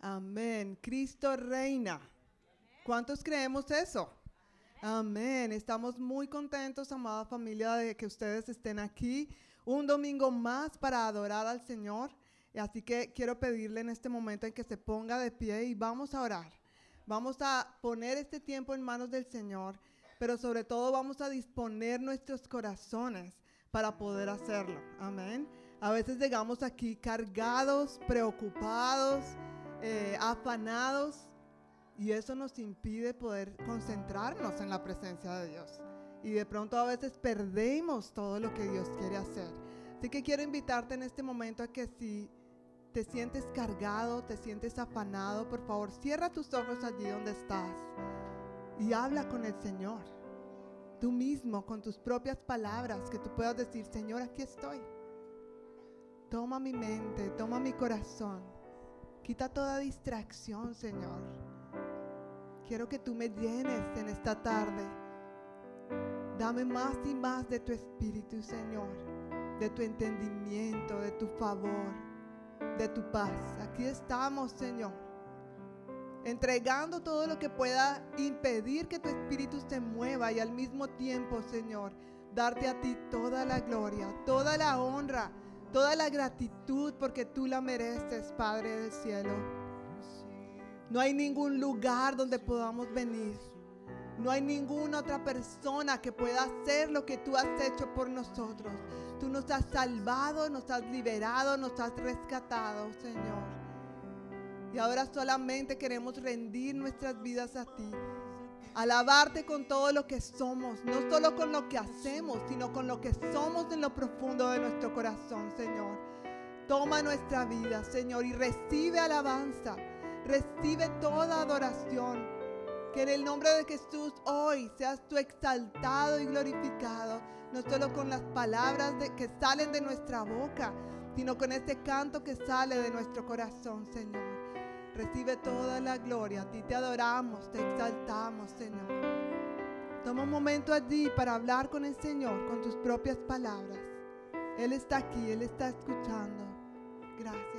Amén. Cristo reina. ¿Cuántos creemos eso? Amén. Estamos muy contentos, amada familia, de que ustedes estén aquí un domingo más para adorar al Señor. Así que quiero pedirle en este momento en que se ponga de pie y vamos a orar. Vamos a poner este tiempo en manos del Señor, pero sobre todo vamos a disponer nuestros corazones para poder hacerlo. Amén. A veces llegamos aquí cargados, preocupados, eh, afanados y eso nos impide poder concentrarnos en la presencia de Dios. Y de pronto a veces perdemos todo lo que Dios quiere hacer. Así que quiero invitarte en este momento a que si te sientes cargado, te sientes afanado, por favor, cierra tus ojos allí donde estás y habla con el Señor. Tú mismo, con tus propias palabras, que tú puedas decir, Señor, aquí estoy. Toma mi mente, toma mi corazón. Quita toda distracción, Señor. Quiero que tú me llenes en esta tarde. Dame más y más de tu espíritu, Señor. De tu entendimiento, de tu favor, de tu paz. Aquí estamos, Señor. Entregando todo lo que pueda impedir que tu espíritu se mueva y al mismo tiempo, Señor, darte a ti toda la gloria, toda la honra toda la gratitud porque tú la mereces, Padre del cielo. No hay ningún lugar donde podamos venir. No hay ninguna otra persona que pueda hacer lo que tú has hecho por nosotros. Tú nos has salvado, nos has liberado, nos has rescatado, Señor. Y ahora solamente queremos rendir nuestras vidas a ti alabarte con todo lo que somos, no solo con lo que hacemos, sino con lo que somos en lo profundo de nuestro corazón, Señor. Toma nuestra vida, Señor, y recibe alabanza, recibe toda adoración. Que en el nombre de Jesús hoy seas tú exaltado y glorificado, no solo con las palabras que salen de nuestra boca, sino con este canto que sale de nuestro corazón, Señor. Recibe toda la gloria. A ti te adoramos, te exaltamos, Señor. Toma un momento allí para hablar con el Señor con tus propias palabras. Él está aquí, Él está escuchando. Gracias.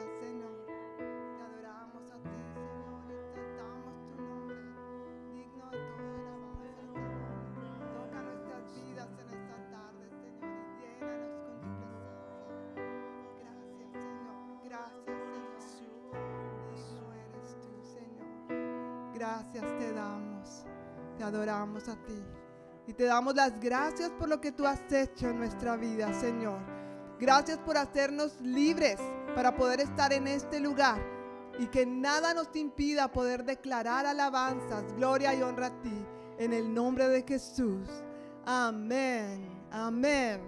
Gracias te damos. Te adoramos a ti. Y te damos las gracias por lo que tú has hecho en nuestra vida, Señor. Gracias por hacernos libres para poder estar en este lugar y que nada nos impida poder declarar alabanzas, gloria y honra a ti. En el nombre de Jesús. Amén. Amén.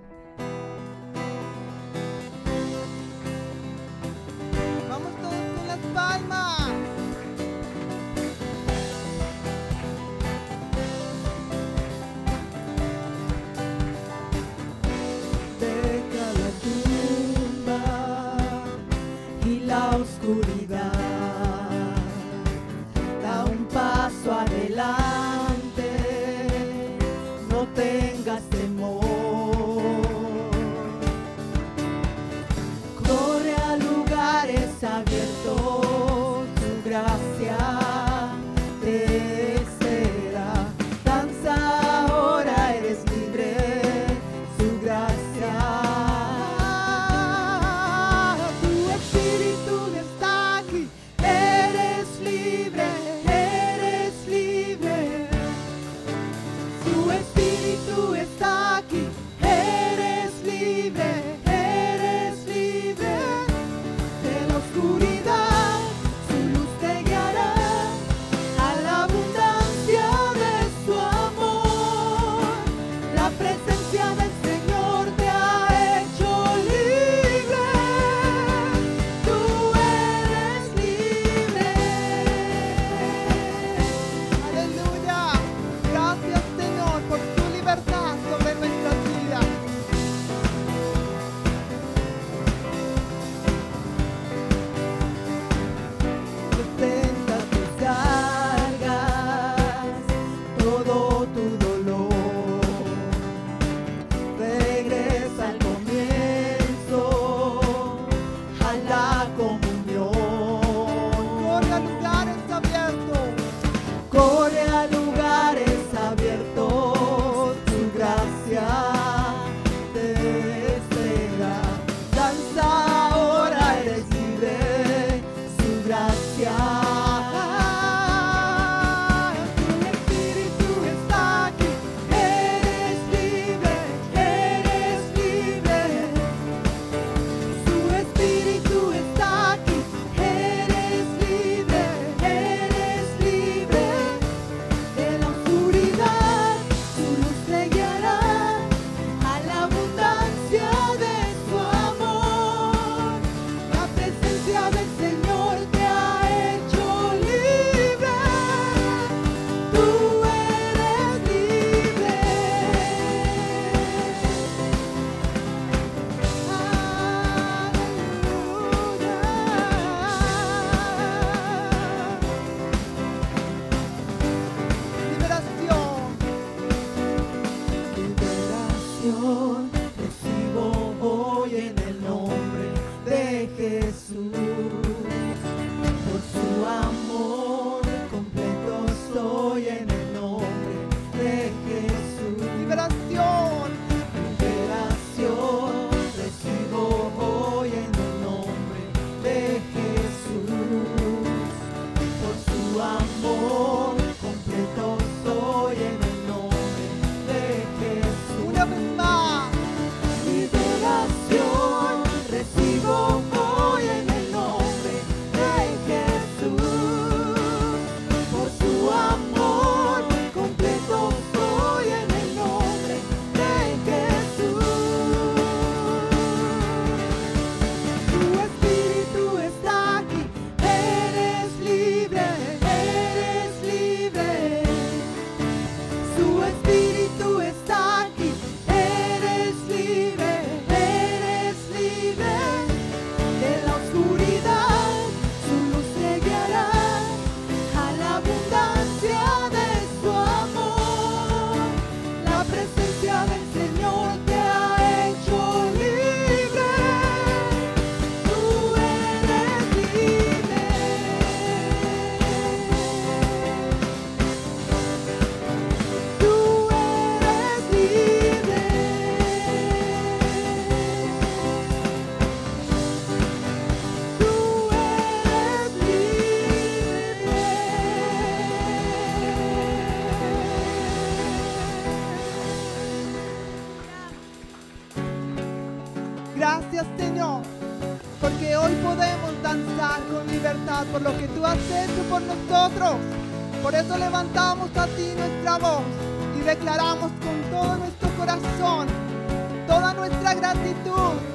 por nosotros. Por eso levantamos a ti nuestra voz y declaramos con todo nuestro corazón toda nuestra gratitud.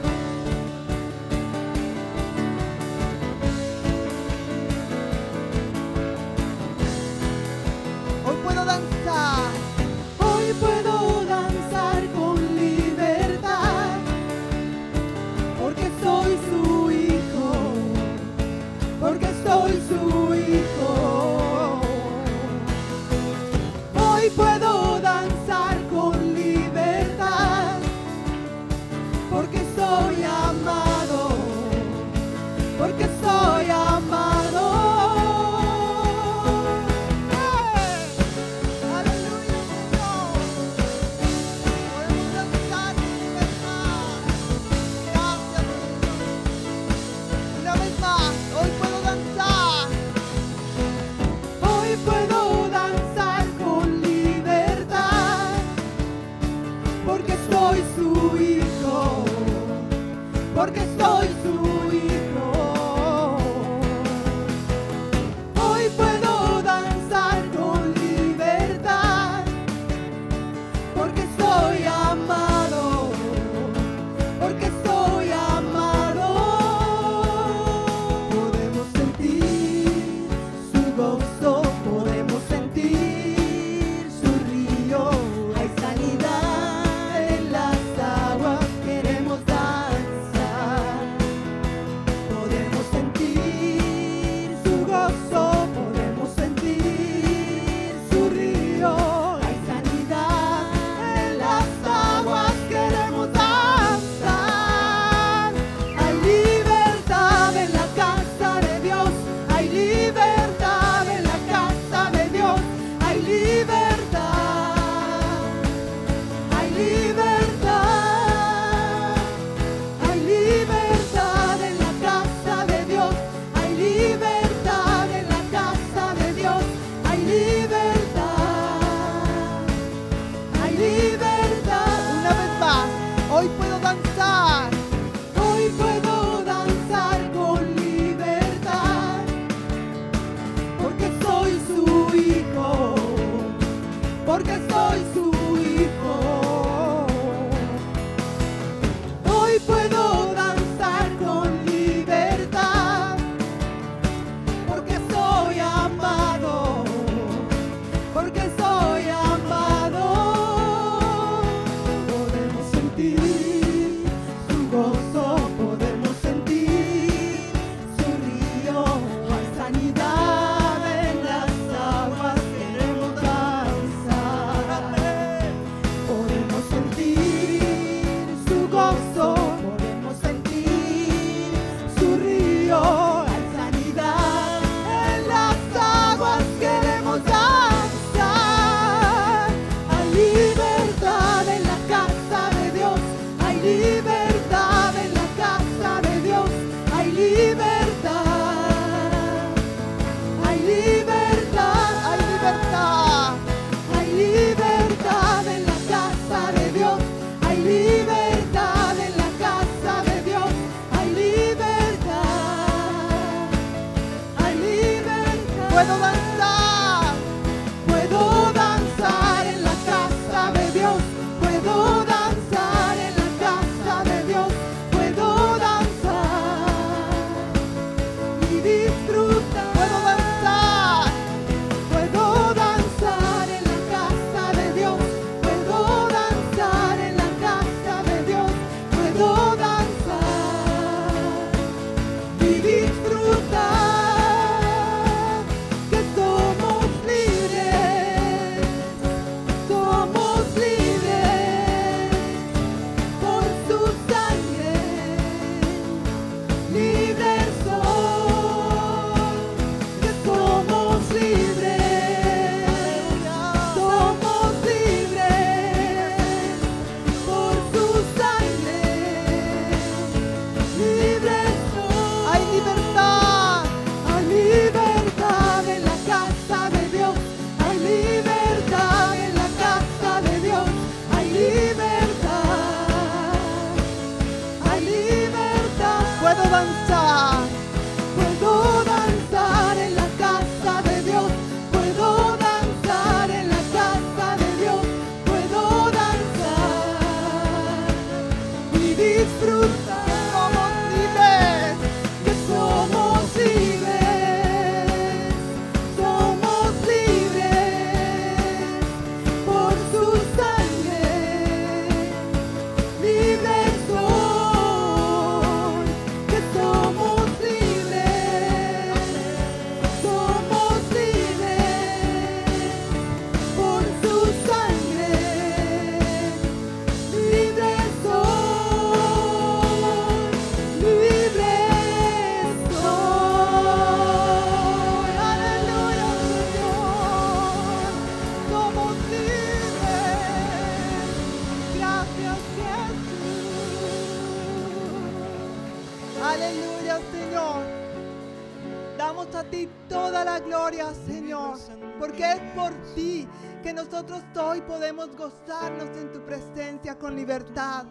Libertad.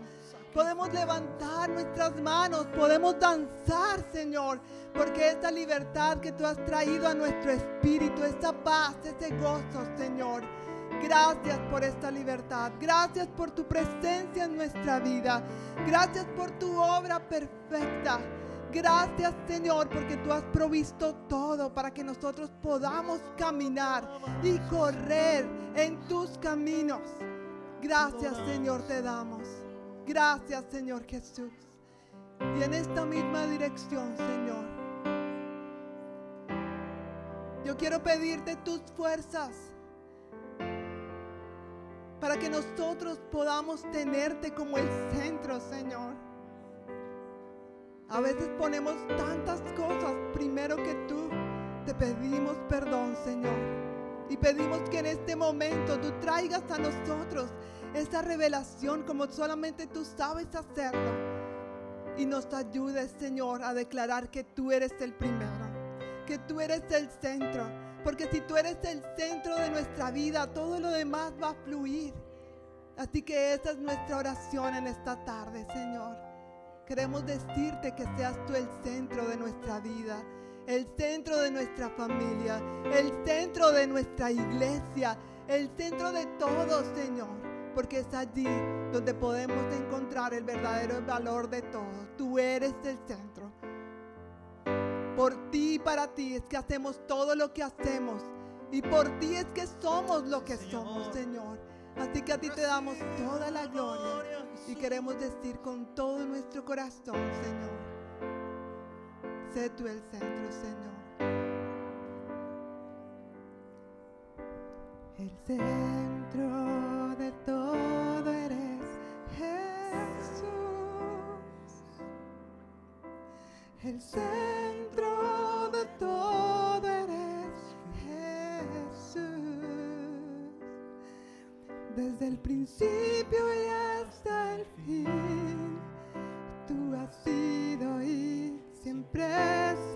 Podemos levantar nuestras manos, podemos danzar, Señor, porque esta libertad que tú has traído a nuestro espíritu, esta paz, ese gozo, Señor. Gracias por esta libertad. Gracias por tu presencia en nuestra vida. Gracias por tu obra perfecta. Gracias Señor porque tú has provisto todo para que nosotros podamos caminar y correr en tus caminos. Gracias Señor te damos. Gracias Señor Jesús. Y en esta misma dirección Señor. Yo quiero pedirte tus fuerzas para que nosotros podamos tenerte como el centro, Señor. A veces ponemos tantas cosas primero que tú. Te pedimos perdón, Señor. Y pedimos que en este momento tú traigas a nosotros esa revelación como solamente tú sabes hacerlo. Y nos ayudes, Señor, a declarar que tú eres el primero, que tú eres el centro. Porque si tú eres el centro de nuestra vida, todo lo demás va a fluir. Así que esa es nuestra oración en esta tarde, Señor. Queremos decirte que seas tú el centro de nuestra vida, el centro de nuestra familia, el centro de nuestra iglesia, el centro de todo, Señor. Porque es allí donde podemos encontrar el verdadero valor de todo. Tú eres el centro. Por ti y para ti es que hacemos todo lo que hacemos. Y por ti es que somos lo que somos, Señor. Así que a ti te damos toda la gloria. Y queremos decir con todo nuestro corazón, Señor. Sé tú el centro, Señor. El centro de todo eres Jesús. El centro de todo eres Jesús. Desde el principio y hasta el fin, siempre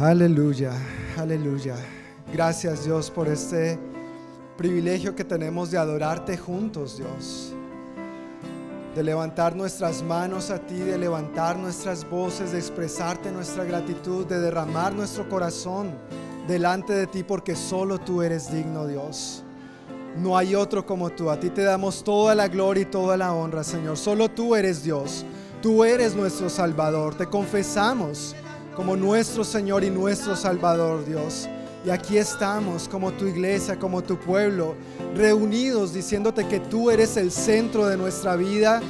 Aleluya, aleluya. Gracias Dios por este privilegio que tenemos de adorarte juntos, Dios. De levantar nuestras manos a ti, de levantar nuestras voces, de expresarte nuestra gratitud, de derramar nuestro corazón delante de ti, porque solo tú eres digno, Dios. No hay otro como tú. A ti te damos toda la gloria y toda la honra, Señor. Solo tú eres Dios. Tú eres nuestro Salvador. Te confesamos como nuestro Señor y nuestro Salvador, Dios. Y aquí estamos como tu iglesia, como tu pueblo, reunidos diciéndote que tú eres el centro de nuestra vida,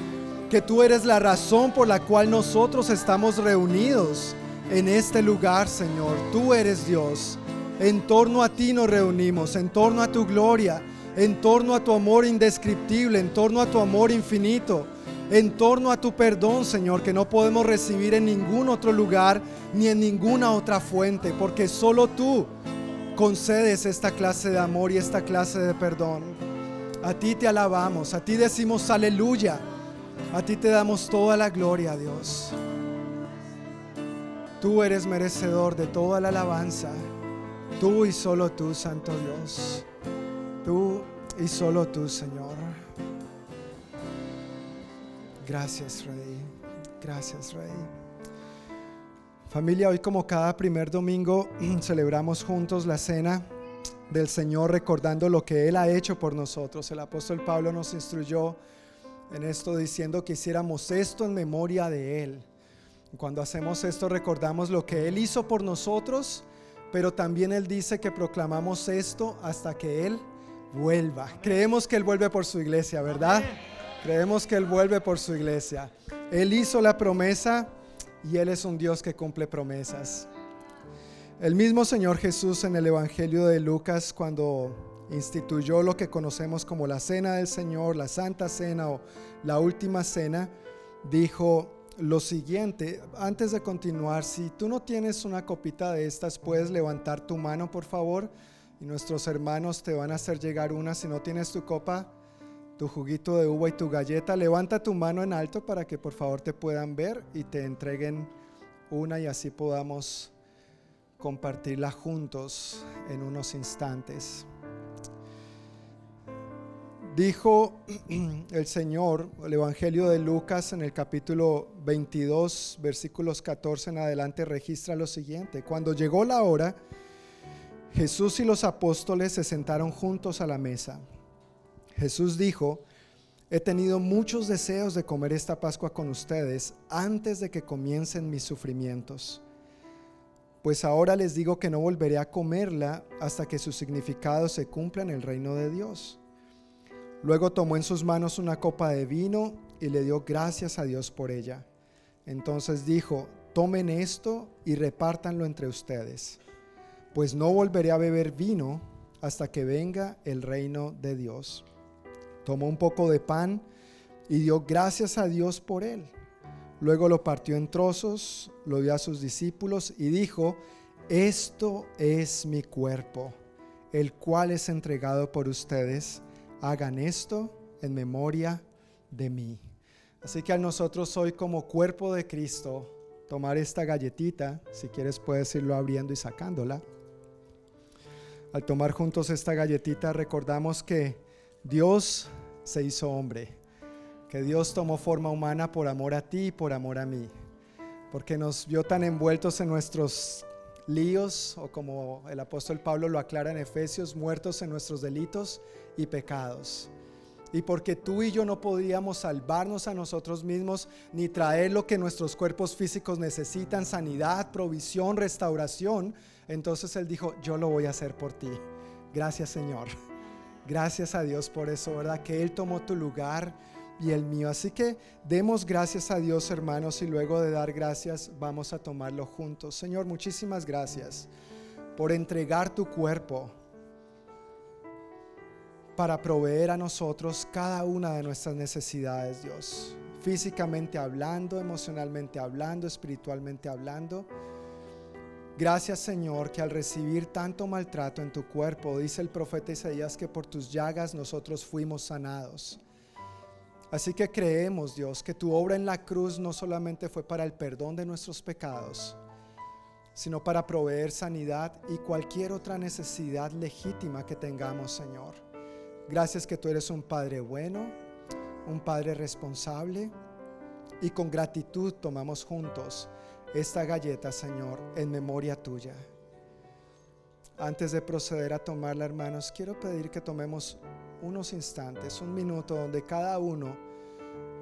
que tú eres la razón por la cual nosotros estamos reunidos en este lugar, Señor. Tú eres Dios. En torno a ti nos reunimos, en torno a tu gloria, en torno a tu amor indescriptible, en torno a tu amor infinito, en torno a tu perdón, Señor, que no podemos recibir en ningún otro lugar ni en ninguna otra fuente, porque solo tú concedes esta clase de amor y esta clase de perdón. A ti te alabamos, a ti decimos aleluya, a ti te damos toda la gloria, Dios. Tú eres merecedor de toda la alabanza, tú y solo tú, Santo Dios, tú y solo tú, Señor. Gracias, Rey, gracias, Rey. Familia, hoy como cada primer domingo celebramos juntos la cena del Señor recordando lo que Él ha hecho por nosotros. El apóstol Pablo nos instruyó en esto diciendo que hiciéramos esto en memoria de Él. Cuando hacemos esto recordamos lo que Él hizo por nosotros, pero también Él dice que proclamamos esto hasta que Él vuelva. Creemos que Él vuelve por su iglesia, ¿verdad? Creemos que Él vuelve por su iglesia. Él hizo la promesa y Él es un Dios que cumple promesas. El mismo Señor Jesús en el Evangelio de Lucas, cuando instituyó lo que conocemos como la Cena del Señor, la Santa Cena o la Última Cena, dijo lo siguiente, antes de continuar, si tú no tienes una copita de estas, puedes levantar tu mano, por favor, y nuestros hermanos te van a hacer llegar una. Si no tienes tu copa, tu juguito de uva y tu galleta, levanta tu mano en alto para que por favor te puedan ver y te entreguen una y así podamos compartirla juntos en unos instantes. Dijo el Señor, el Evangelio de Lucas en el capítulo 22, versículos 14 en adelante, registra lo siguiente. Cuando llegó la hora, Jesús y los apóstoles se sentaron juntos a la mesa. Jesús dijo, he tenido muchos deseos de comer esta Pascua con ustedes antes de que comiencen mis sufrimientos. Pues ahora les digo que no volveré a comerla hasta que su significado se cumpla en el reino de Dios. Luego tomó en sus manos una copa de vino y le dio gracias a Dios por ella. Entonces dijo, tomen esto y repártanlo entre ustedes, pues no volveré a beber vino hasta que venga el reino de Dios. Tomó un poco de pan y dio gracias a Dios por él. Luego lo partió en trozos, lo dio a sus discípulos y dijo, esto es mi cuerpo, el cual es entregado por ustedes hagan esto en memoria de mí. Así que a nosotros hoy como cuerpo de Cristo, tomar esta galletita, si quieres puedes irlo abriendo y sacándola. Al tomar juntos esta galletita recordamos que Dios se hizo hombre, que Dios tomó forma humana por amor a ti y por amor a mí, porque nos vio tan envueltos en nuestros líos, o como el apóstol Pablo lo aclara en Efesios, muertos en nuestros delitos y pecados. Y porque tú y yo no podíamos salvarnos a nosotros mismos ni traer lo que nuestros cuerpos físicos necesitan, sanidad, provisión, restauración, entonces Él dijo, yo lo voy a hacer por ti. Gracias Señor. Gracias a Dios por eso, ¿verdad? Que Él tomó tu lugar y el mío. Así que demos gracias a Dios, hermanos, y luego de dar gracias vamos a tomarlo juntos. Señor, muchísimas gracias por entregar tu cuerpo para proveer a nosotros cada una de nuestras necesidades, Dios. Físicamente hablando, emocionalmente hablando, espiritualmente hablando. Gracias Señor que al recibir tanto maltrato en tu cuerpo, dice el profeta Isaías que por tus llagas nosotros fuimos sanados. Así que creemos, Dios, que tu obra en la cruz no solamente fue para el perdón de nuestros pecados, sino para proveer sanidad y cualquier otra necesidad legítima que tengamos, Señor. Gracias que tú eres un Padre bueno, un Padre responsable y con gratitud tomamos juntos esta galleta, Señor, en memoria tuya. Antes de proceder a tomarla, hermanos, quiero pedir que tomemos unos instantes, un minuto, donde cada uno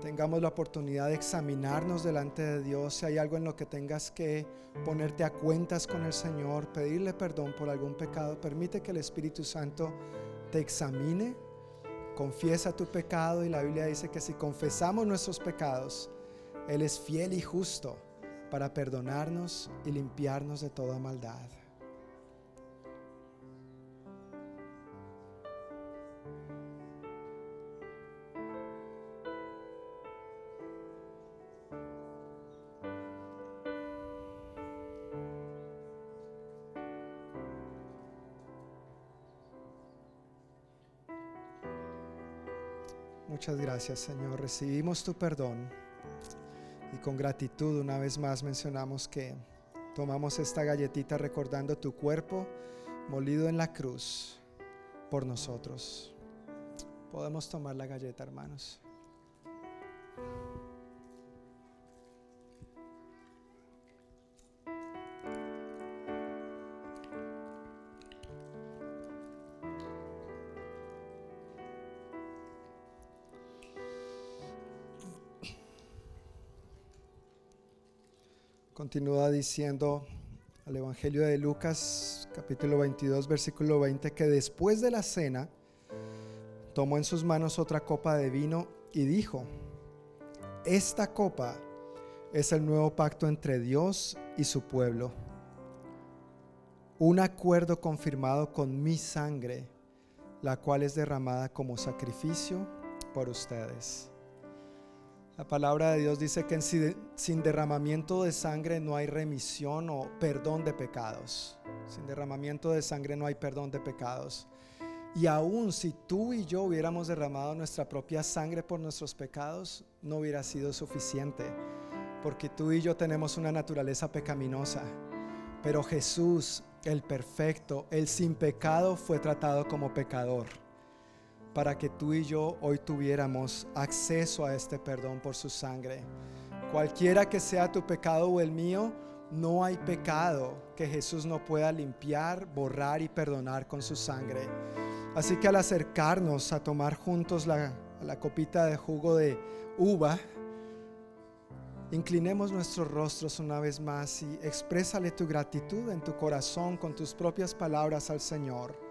tengamos la oportunidad de examinarnos delante de Dios. Si hay algo en lo que tengas que ponerte a cuentas con el Señor, pedirle perdón por algún pecado, permite que el Espíritu Santo te examine, confiesa tu pecado y la Biblia dice que si confesamos nuestros pecados, Él es fiel y justo para perdonarnos y limpiarnos de toda maldad. Muchas gracias Señor. Recibimos tu perdón y con gratitud una vez más mencionamos que tomamos esta galletita recordando tu cuerpo molido en la cruz por nosotros. Podemos tomar la galleta hermanos. Continúa diciendo al Evangelio de Lucas, capítulo 22, versículo 20, que después de la cena tomó en sus manos otra copa de vino y dijo, esta copa es el nuevo pacto entre Dios y su pueblo, un acuerdo confirmado con mi sangre, la cual es derramada como sacrificio por ustedes. La palabra de Dios dice que sin derramamiento de sangre no hay remisión o perdón de pecados. Sin derramamiento de sangre no hay perdón de pecados. Y aún si tú y yo hubiéramos derramado nuestra propia sangre por nuestros pecados, no hubiera sido suficiente. Porque tú y yo tenemos una naturaleza pecaminosa. Pero Jesús, el perfecto, el sin pecado, fue tratado como pecador para que tú y yo hoy tuviéramos acceso a este perdón por su sangre. Cualquiera que sea tu pecado o el mío, no hay pecado que Jesús no pueda limpiar, borrar y perdonar con su sangre. Así que al acercarnos a tomar juntos la, la copita de jugo de uva, inclinemos nuestros rostros una vez más y exprésale tu gratitud en tu corazón con tus propias palabras al Señor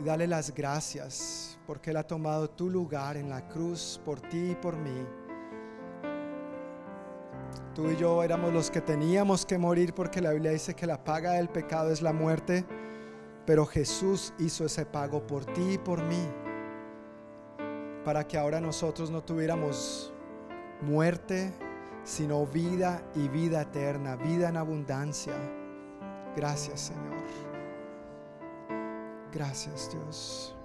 y dale las gracias porque Él ha tomado tu lugar en la cruz por ti y por mí. Tú y yo éramos los que teníamos que morir porque la Biblia dice que la paga del pecado es la muerte, pero Jesús hizo ese pago por ti y por mí, para que ahora nosotros no tuviéramos muerte, sino vida y vida eterna, vida en abundancia. Gracias Señor. Gracias Dios.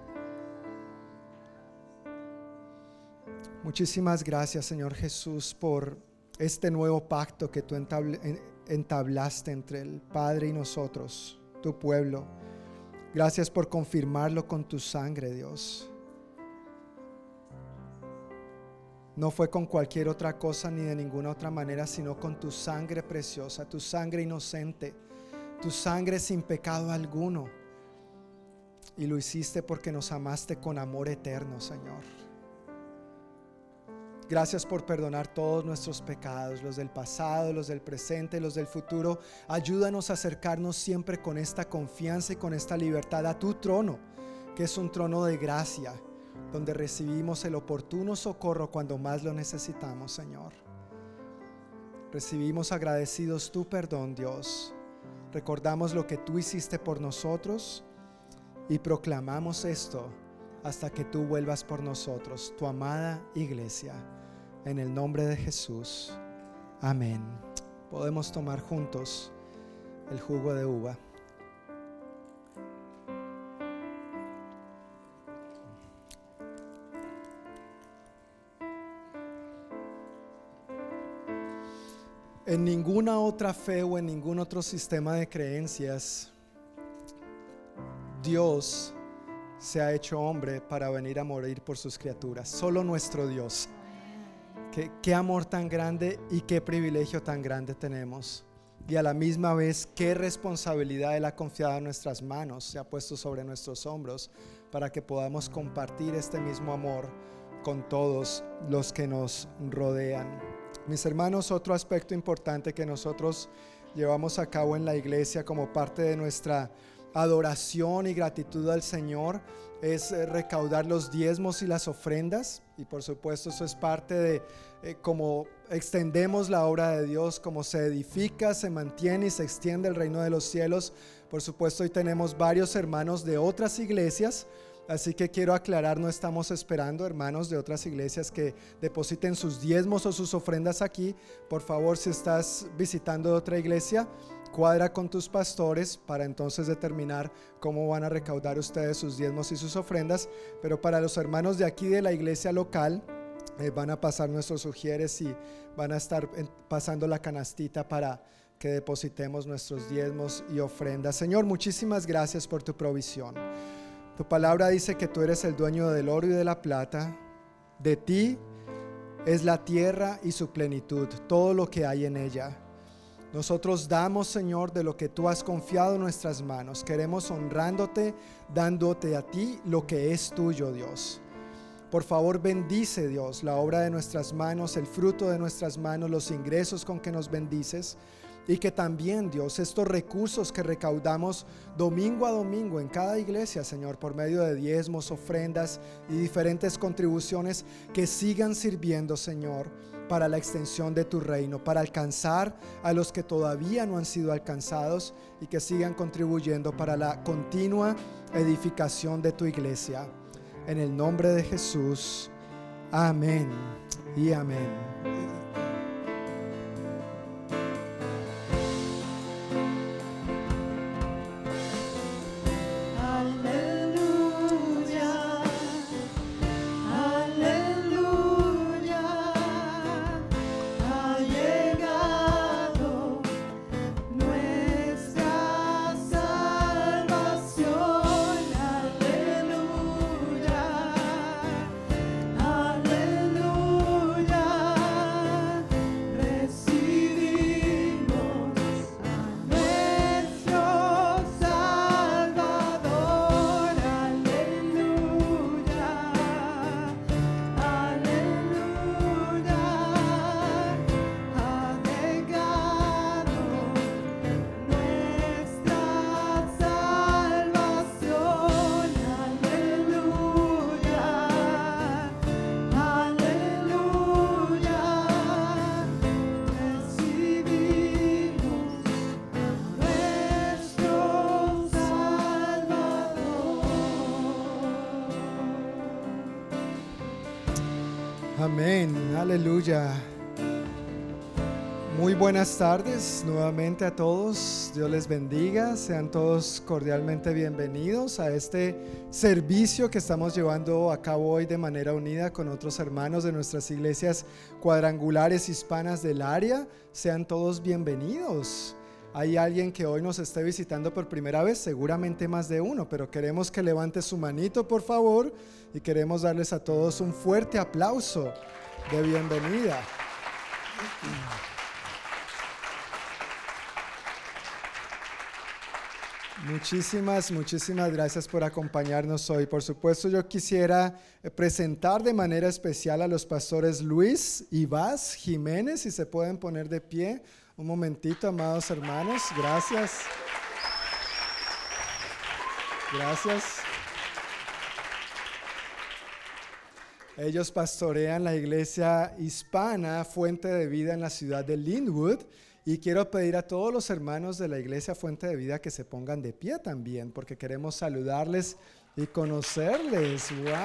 Muchísimas gracias Señor Jesús por este nuevo pacto que tú entablaste entre el Padre y nosotros, tu pueblo. Gracias por confirmarlo con tu sangre, Dios. No fue con cualquier otra cosa ni de ninguna otra manera, sino con tu sangre preciosa, tu sangre inocente, tu sangre sin pecado alguno y lo hiciste porque nos amaste con amor eterno, Señor. Gracias por perdonar todos nuestros pecados, los del pasado, los del presente, los del futuro. Ayúdanos a acercarnos siempre con esta confianza y con esta libertad a tu trono, que es un trono de gracia, donde recibimos el oportuno socorro cuando más lo necesitamos, Señor. Recibimos agradecidos tu perdón, Dios. Recordamos lo que tú hiciste por nosotros y proclamamos esto hasta que tú vuelvas por nosotros, tu amada iglesia. En el nombre de Jesús. Amén. Podemos tomar juntos el jugo de uva. En ninguna otra fe o en ningún otro sistema de creencias, Dios se ha hecho hombre para venir a morir por sus criaturas. Solo nuestro Dios. Qué, amor tan grande y qué privilegio tan grande tenemos. Y a la misma vez, qué responsabilidad Él ha confiado en nuestras manos, se ha puesto sobre nuestros hombros para que podamos compartir este mismo amor con todos los que nos rodean. Mis hermanos, otro aspecto importante que nosotros llevamos a cabo en la iglesia como parte de nuestra adoración y gratitud al Señor es eh, recaudar los diezmos y las ofrendas. Y por supuesto eso es parte de eh, cómo extendemos la obra de Dios, cómo se edifica, se mantiene y se extiende el reino de los cielos. Por supuesto hoy tenemos varios hermanos de otras iglesias Así que quiero aclarar, no estamos esperando hermanos de otras iglesias que depositen sus diezmos o sus ofrendas aquí. Por favor, si estás visitando otra iglesia, cuadra con tus pastores para entonces determinar cómo van a recaudar ustedes sus diezmos y sus ofrendas. Pero para los hermanos de aquí de la iglesia local, eh, van a pasar nuestros sugieres y van a estar pasando la canastita para que depositemos nuestros diezmos y ofrendas. Señor, muchísimas gracias por tu provisión. Tu palabra dice que tú eres el dueño del oro y de la plata. De ti es la tierra y su plenitud, todo lo que hay en ella. Nosotros damos, Señor, de lo que tú has confiado en nuestras manos. Queremos honrándote, dándote a ti lo que es tuyo, Dios. Por favor, bendice, Dios, la obra de nuestras manos, el fruto de nuestras manos, los ingresos con que nos bendices. Y que también, Dios, estos recursos que recaudamos domingo a domingo en cada iglesia, Señor, por medio de diezmos, ofrendas y diferentes contribuciones, que sigan sirviendo, Señor, para la extensión de tu reino, para alcanzar a los que todavía no han sido alcanzados y que sigan contribuyendo para la continua edificación de tu iglesia. En el nombre de Jesús. Amén y amén. Buenas tardes nuevamente a todos. Dios les bendiga. Sean todos cordialmente bienvenidos a este servicio que estamos llevando a cabo hoy de manera unida con otros hermanos de nuestras iglesias cuadrangulares hispanas del área. Sean todos bienvenidos. Hay alguien que hoy nos esté visitando por primera vez, seguramente más de uno, pero queremos que levante su manito, por favor, y queremos darles a todos un fuerte aplauso de bienvenida. Muchísimas, muchísimas gracias por acompañarnos hoy. Por supuesto, yo quisiera presentar de manera especial a los pastores Luis y Vaz Jiménez, si se pueden poner de pie. Un momentito, amados hermanos. Gracias. Gracias. Ellos pastorean la iglesia hispana Fuente de Vida en la ciudad de Linwood. Y quiero pedir a todos los hermanos de la iglesia Fuente de Vida que se pongan de pie también, porque queremos saludarles y conocerles. ¡Wow!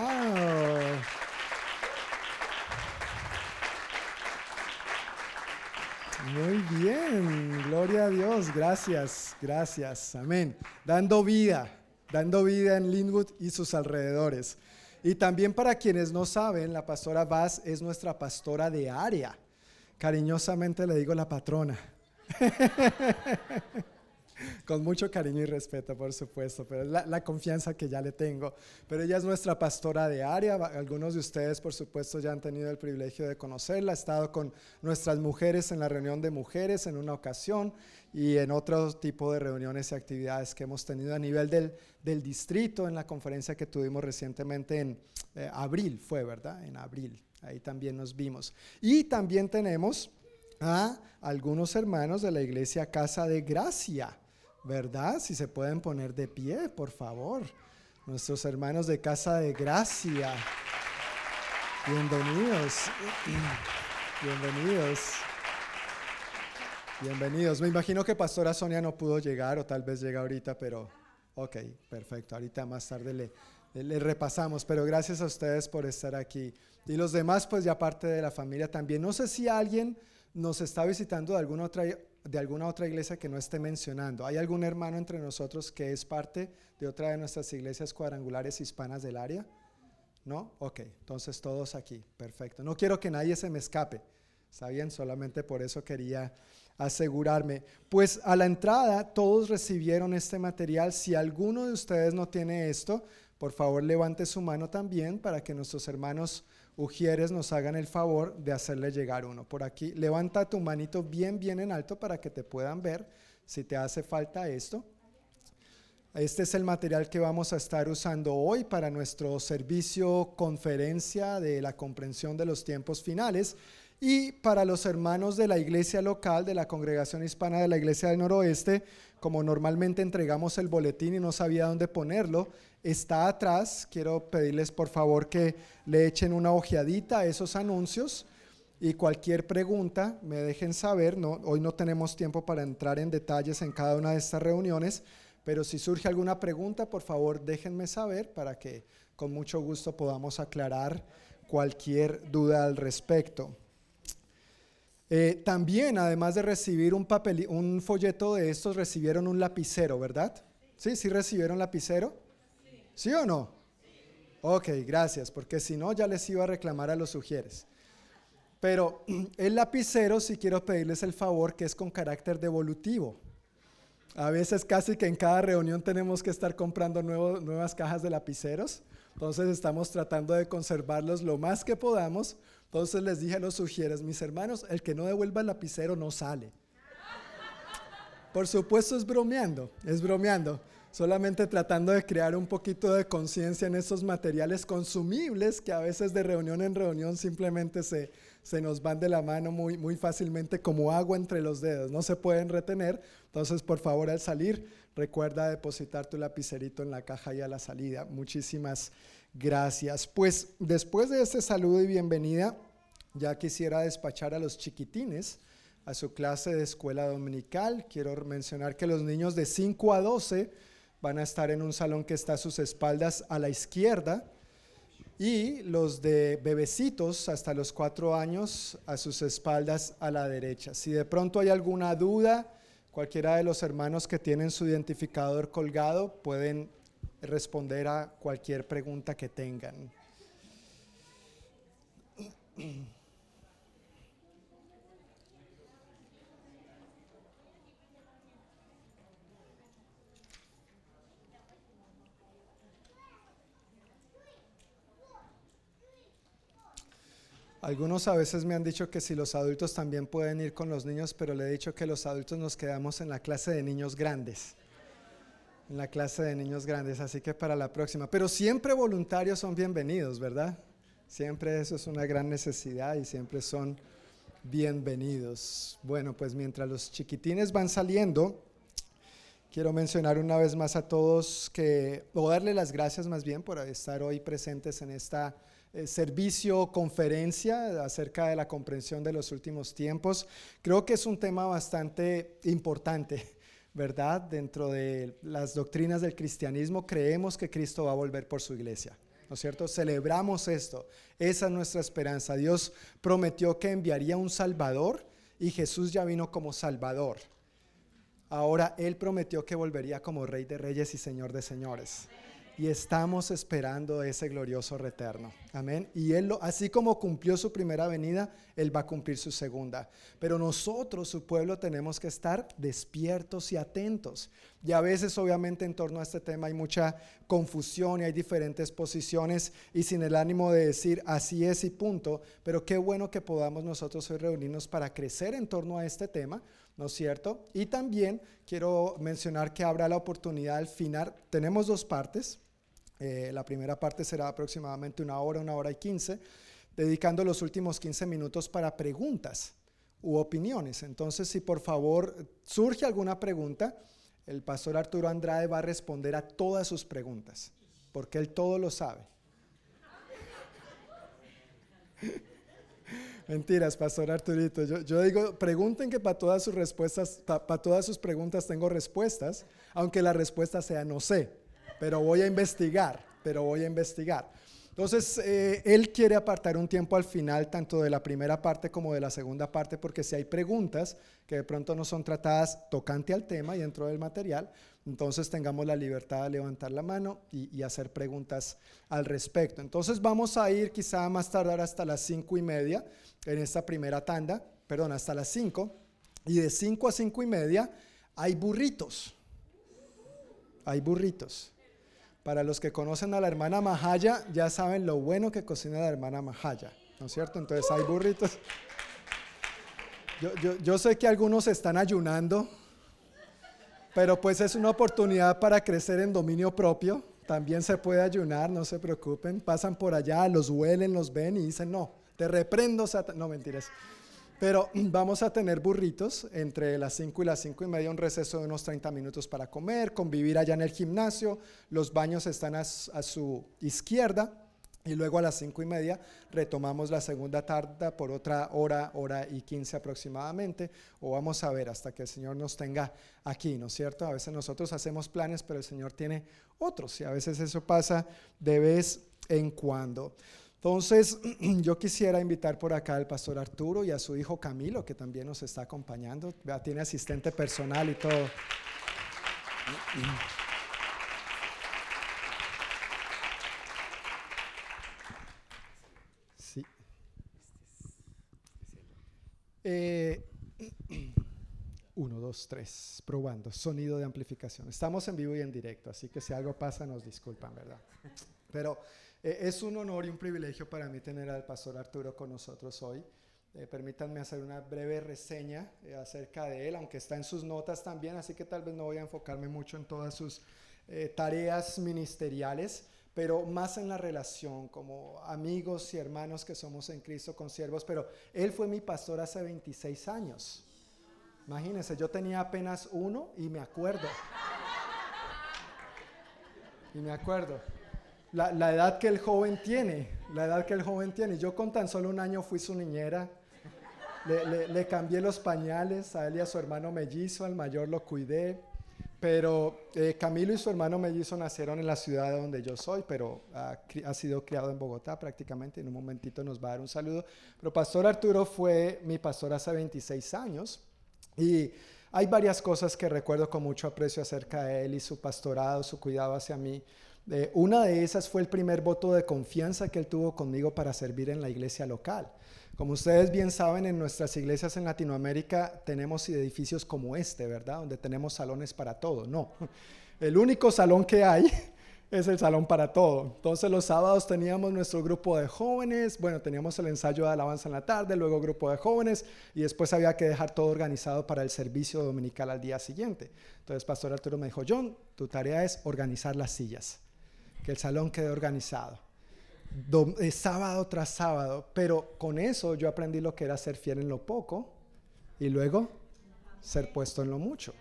Muy bien, gloria a Dios, gracias, gracias, amén. Dando vida, dando vida en Linwood y sus alrededores. Y también para quienes no saben, la pastora Vaz es nuestra pastora de área. Cariñosamente le digo la patrona. Con mucho cariño y respeto, por supuesto, pero es la, confianza que ya le tengo. Pero ella es nuestra pastora de área. Algunos de ustedes, por supuesto, ya han tenido el privilegio de conocerla. Ha estado con nuestras mujeres en la reunión de mujeres en una ocasión y en otro tipo de reuniones y actividades que hemos tenido a nivel del, del distrito en la conferencia que tuvimos recientemente en eh, abril, fue, ¿verdad? En abril. Ahí también nos vimos. Y también tenemos a algunos hermanos de la iglesia Casa de Gracia, ¿verdad? Si se pueden poner de pie, por favor. Nuestros hermanos de Casa de Gracia. Bienvenidos. Bienvenidos. Bienvenidos. Me imagino que Pastora Sonia no pudo llegar o tal vez llega ahorita, pero ok, perfecto. Ahorita más tarde le, le repasamos, pero gracias a ustedes por estar aquí. Y los demás, pues ya parte de la familia también. No sé si alguien nos está visitando de alguna otra, de alguna otra iglesia que no esté mencionando. ¿Hay algún hermano entre nosotros que es parte de otra de nuestras iglesias cuadrangulares hispanas del área? ¿No? Ok, entonces todos aquí, perfecto. No quiero que nadie se me escape, ¿está bien? Solamente por eso quería asegurarme. Pues a la entrada todos recibieron este material. Si alguno de ustedes no tiene esto, por favor levante su mano también para que nuestros hermanos Ujieres nos hagan el favor de hacerle llegar uno. Por aquí, levanta tu manito bien, bien en alto para que te puedan ver si te hace falta esto. Este es el material que vamos a estar usando hoy para nuestro servicio conferencia de la comprensión de los tiempos finales y para los hermanos de la iglesia local, de la congregación hispana de la iglesia del noroeste, como normalmente entregamos el boletín y no sabía dónde ponerlo, está atrás. Quiero pedirles por favor que le echen una ojeadita a esos anuncios y cualquier pregunta me dejen saber. Hoy no tenemos tiempo para entrar en detalles en cada una de estas reuniones, pero si surge alguna pregunta, por favor déjenme saber para que con mucho gusto podamos aclarar cualquier duda al respecto. Eh, también, además de recibir un, papel, un folleto de estos, recibieron un lapicero, ¿verdad? ¿Sí? ¿Sí recibieron lapicero? ¿Sí o no? Ok, gracias, porque si no ya les iba a reclamar a los sugieres. Pero el lapicero, si quiero pedirles el favor, que es con carácter devolutivo. A veces casi que en cada reunión tenemos que estar comprando nuevas cajas de lapiceros. Entonces estamos tratando de conservarlos lo más que podamos. Entonces les dije a los sugieres, mis hermanos, el que no devuelva el lapicero no sale. Por supuesto es bromeando, es bromeando solamente tratando de crear un poquito de conciencia en esos materiales consumibles que a veces de reunión en reunión simplemente se, se nos van de la mano muy, muy fácilmente como agua entre los dedos, no se pueden retener. Entonces, por favor, al salir, recuerda depositar tu lapicerito en la caja y a la salida. Muchísimas gracias. Pues después de este saludo y bienvenida, ya quisiera despachar a los chiquitines a su clase de escuela dominical. Quiero mencionar que los niños de 5 a 12 van a estar en un salón que está a sus espaldas a la izquierda y los de bebecitos hasta los cuatro años a sus espaldas a la derecha. Si de pronto hay alguna duda, cualquiera de los hermanos que tienen su identificador colgado pueden responder a cualquier pregunta que tengan. Algunos a veces me han dicho que si los adultos también pueden ir con los niños, pero le he dicho que los adultos nos quedamos en la clase de niños grandes. En la clase de niños grandes, así que para la próxima. Pero siempre voluntarios son bienvenidos, ¿verdad? Siempre eso es una gran necesidad y siempre son bienvenidos. Bueno, pues mientras los chiquitines van saliendo, quiero mencionar una vez más a todos que, o darle las gracias más bien por estar hoy presentes en esta eh, servicio, conferencia acerca de la comprensión de los últimos tiempos. Creo que es un tema bastante importante, ¿verdad? Dentro de las doctrinas del cristianismo creemos que Cristo va a volver por su iglesia. ¿No es cierto? Celebramos esto. Esa es nuestra esperanza. Dios prometió que enviaría un Salvador y Jesús ya vino como Salvador. Ahora Él prometió que volvería como Rey de Reyes y Señor de Señores. Y estamos esperando ese glorioso retorno. Amén. Y Él, así como cumplió su primera venida, Él va a cumplir su segunda. Pero nosotros, su pueblo, tenemos que estar despiertos y atentos. Y a veces, obviamente, en torno a este tema hay mucha confusión y hay diferentes posiciones y sin el ánimo de decir así es y punto. Pero qué bueno que podamos nosotros hoy reunirnos para crecer en torno a este tema ¿no es cierto? Y también quiero mencionar que habrá la oportunidad al final, tenemos dos partes, eh, la primera parte será aproximadamente una hora, una hora y quince, dedicando los últimos 15 minutos para preguntas u opiniones. Entonces, si por favor surge alguna pregunta, el pastor Arturo Andrade va a responder a todas sus preguntas, porque él todo lo sabe. Mentiras, Pastor Arturito. Yo, digo, pregunten que para todas sus respuestas, para todas sus preguntas tengo respuestas, aunque la respuesta sea no sé pero voy a investigar, pero voy a investigar. Entonces, eh, él quiere apartar un tiempo al final, tanto de la primera parte como de la segunda parte, porque si hay preguntas que de pronto no son tratadas tocante al tema y dentro del material, entonces tengamos la libertad de levantar la mano y, hacer preguntas al respecto. Entonces vamos a ir quizá más tardar hasta las cinco y media en esta primera tanda, perdón, hasta las cinco, y de cinco a cinco y media hay burritos. Hay burritos. Para los que conocen a la hermana Majaya, ya saben lo bueno que cocina la hermana Majaya, ¿no es cierto? Entonces hay burritos. Yo, sé que algunos están ayunando, pero pues es una oportunidad para crecer en dominio propio. También se puede ayunar, no se preocupen. Pasan por allá, los huelen, los ven y dicen, no, te reprendo, No, mentiras. Pero vamos a tener burritos entre las 5 y las 5 y media, un receso de unos 30 minutos para comer, convivir allá en el gimnasio, los baños están a, su izquierda y luego a las 5 y media retomamos la segunda tarde por otra hora, hora y 15 aproximadamente, o vamos a ver hasta que el Señor nos tenga aquí, ¿no es cierto? A veces nosotros hacemos planes, pero el Señor tiene otros y a veces eso pasa de vez en cuando. Entonces, yo quisiera invitar por acá al pastor Arturo y a su hijo Camilo, que también nos está acompañando. Tiene asistente personal y todo. Sí. Eh, uno, dos, tres, probando, sonido de amplificación. Estamos en vivo y en directo, así que si algo pasa nos disculpan, ¿verdad? Pero eh, es un honor y un privilegio para mí tener al pastor Arturo con nosotros hoy. Eh, permítanme hacer una breve reseña eh, acerca de él, aunque está en sus notas también, así que tal vez no voy a enfocarme mucho en todas sus tareas ministeriales, pero más en la relación como amigos y hermanos que somos en Cristo con siervos. Pero él fue mi pastor hace 26 años. Imagínense, yo tenía apenas uno y me acuerdo. Y me acuerdo la, edad que el joven tiene, la edad que el joven tiene. Yo con tan solo un año fui su niñera, le, cambié los pañales a él y a su hermano mellizo, al mayor lo cuidé, pero eh, Camilo y su hermano mellizo nacieron en la ciudad donde yo soy, pero ha, ha, sido criado en Bogotá prácticamente, en un momentito nos va a dar un saludo. Pero Pastor Arturo fue mi pastor hace 26 años. Y hay varias cosas que recuerdo con mucho aprecio acerca de él y su pastorado, su cuidado hacia mí una de esas fue el primer voto de confianza que él tuvo conmigo para servir en la iglesia local. Como ustedes bien saben, en nuestras iglesias en Latinoamérica tenemos edificios como este, ¿verdad? Donde tenemos salones para todo. No, el único salón que hay es el salón para todo. Entonces los sábados teníamos nuestro grupo de jóvenes, bueno, teníamos el ensayo de alabanza en la tarde, luego grupo de jóvenes y después había que dejar todo organizado para el servicio dominical al día siguiente. Entonces Pastor Arturo me dijo, John, tu tarea es organizar las sillas que el salón quede organizado. Eh, sábado tras sábado, pero con eso yo aprendí lo que era ser fiel en lo poco y luego ser puesto en lo mucho.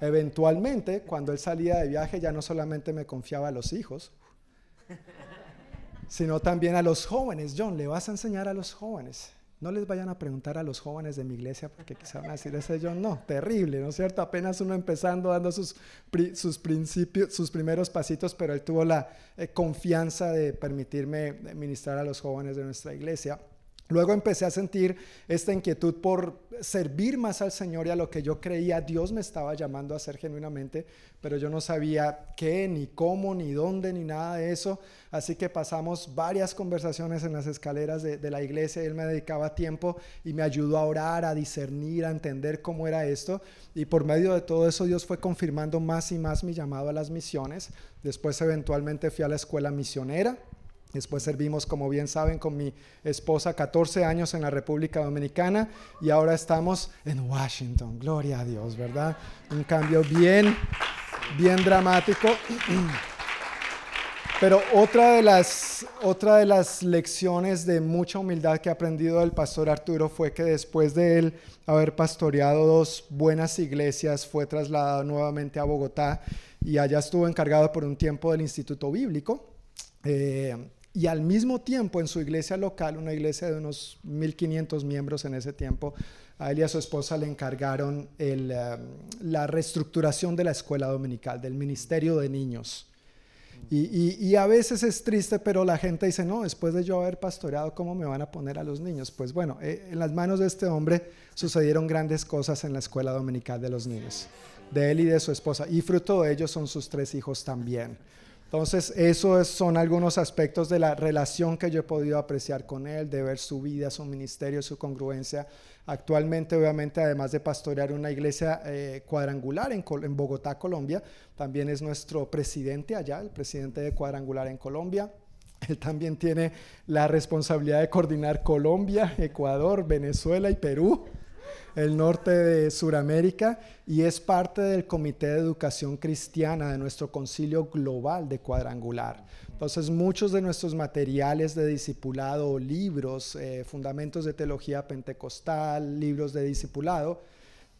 Eventualmente, cuando él salía de viaje, ya no solamente me confiaba a los hijos, sino también a los jóvenes. John, le vas a enseñar a los jóvenes. No les vayan a preguntar a los jóvenes de mi iglesia porque quizá van a decir ese yo no, terrible, ¿no es cierto? Apenas uno empezando dando sus, sus principios, sus primeros pasitos, pero él tuvo la eh, confianza de permitirme ministrar a los jóvenes de nuestra iglesia. Luego empecé a sentir esta inquietud por servir más al Señor y a lo que yo creía Dios me estaba llamando a hacer genuinamente, pero yo no sabía qué, ni cómo, ni dónde, ni nada de eso. Así que pasamos varias conversaciones en las escaleras de, la iglesia él me dedicaba tiempo y me ayudó a orar, a discernir, a entender cómo era esto. Y por medio de todo eso Dios fue confirmando más y más mi llamado a las misiones. Después eventualmente fui a la escuela misionera Después servimos, como bien saben, con mi esposa 14 años en la República Dominicana y ahora estamos en Washington. Gloria a Dios, ¿verdad? Un cambio bien, bien dramático. Pero otra de, las, otra de las lecciones de mucha humildad que he aprendido del pastor Arturo fue que después de él haber pastoreado dos buenas iglesias, fue trasladado nuevamente a Bogotá y allá estuvo encargado por un tiempo del Instituto Bíblico. Eh, y al mismo tiempo en su iglesia local, una iglesia de unos 1500 miembros en ese tiempo, a él y a su esposa le encargaron um, la reestructuración de la escuela dominical, del ministerio de niños. Y, y, a veces es triste, pero la gente dice, no, después de yo haber pastoreado, ¿cómo me van a poner a los niños? Pues bueno, eh, en las manos de este hombre sucedieron grandes cosas en la escuela dominical de los niños, de él y de su esposa. Y fruto de ellos son sus tres hijos también. Entonces, esos son algunos aspectos de la relación que yo he podido apreciar con él, de ver su vida, su ministerio, su congruencia. Actualmente, obviamente, además de pastorear una iglesia eh, cuadrangular en, en, Bogotá, Colombia, también es nuestro presidente allá, el presidente de cuadrangular en Colombia. Él también tiene la responsabilidad de coordinar Colombia, Ecuador, Venezuela y Perú el norte de Sudamérica y es parte del Comité de Educación Cristiana de nuestro Concilio Global de Cuadrangular. Entonces, muchos de nuestros materiales de discipulado, libros, eh, fundamentos de teología pentecostal, libros de discipulado,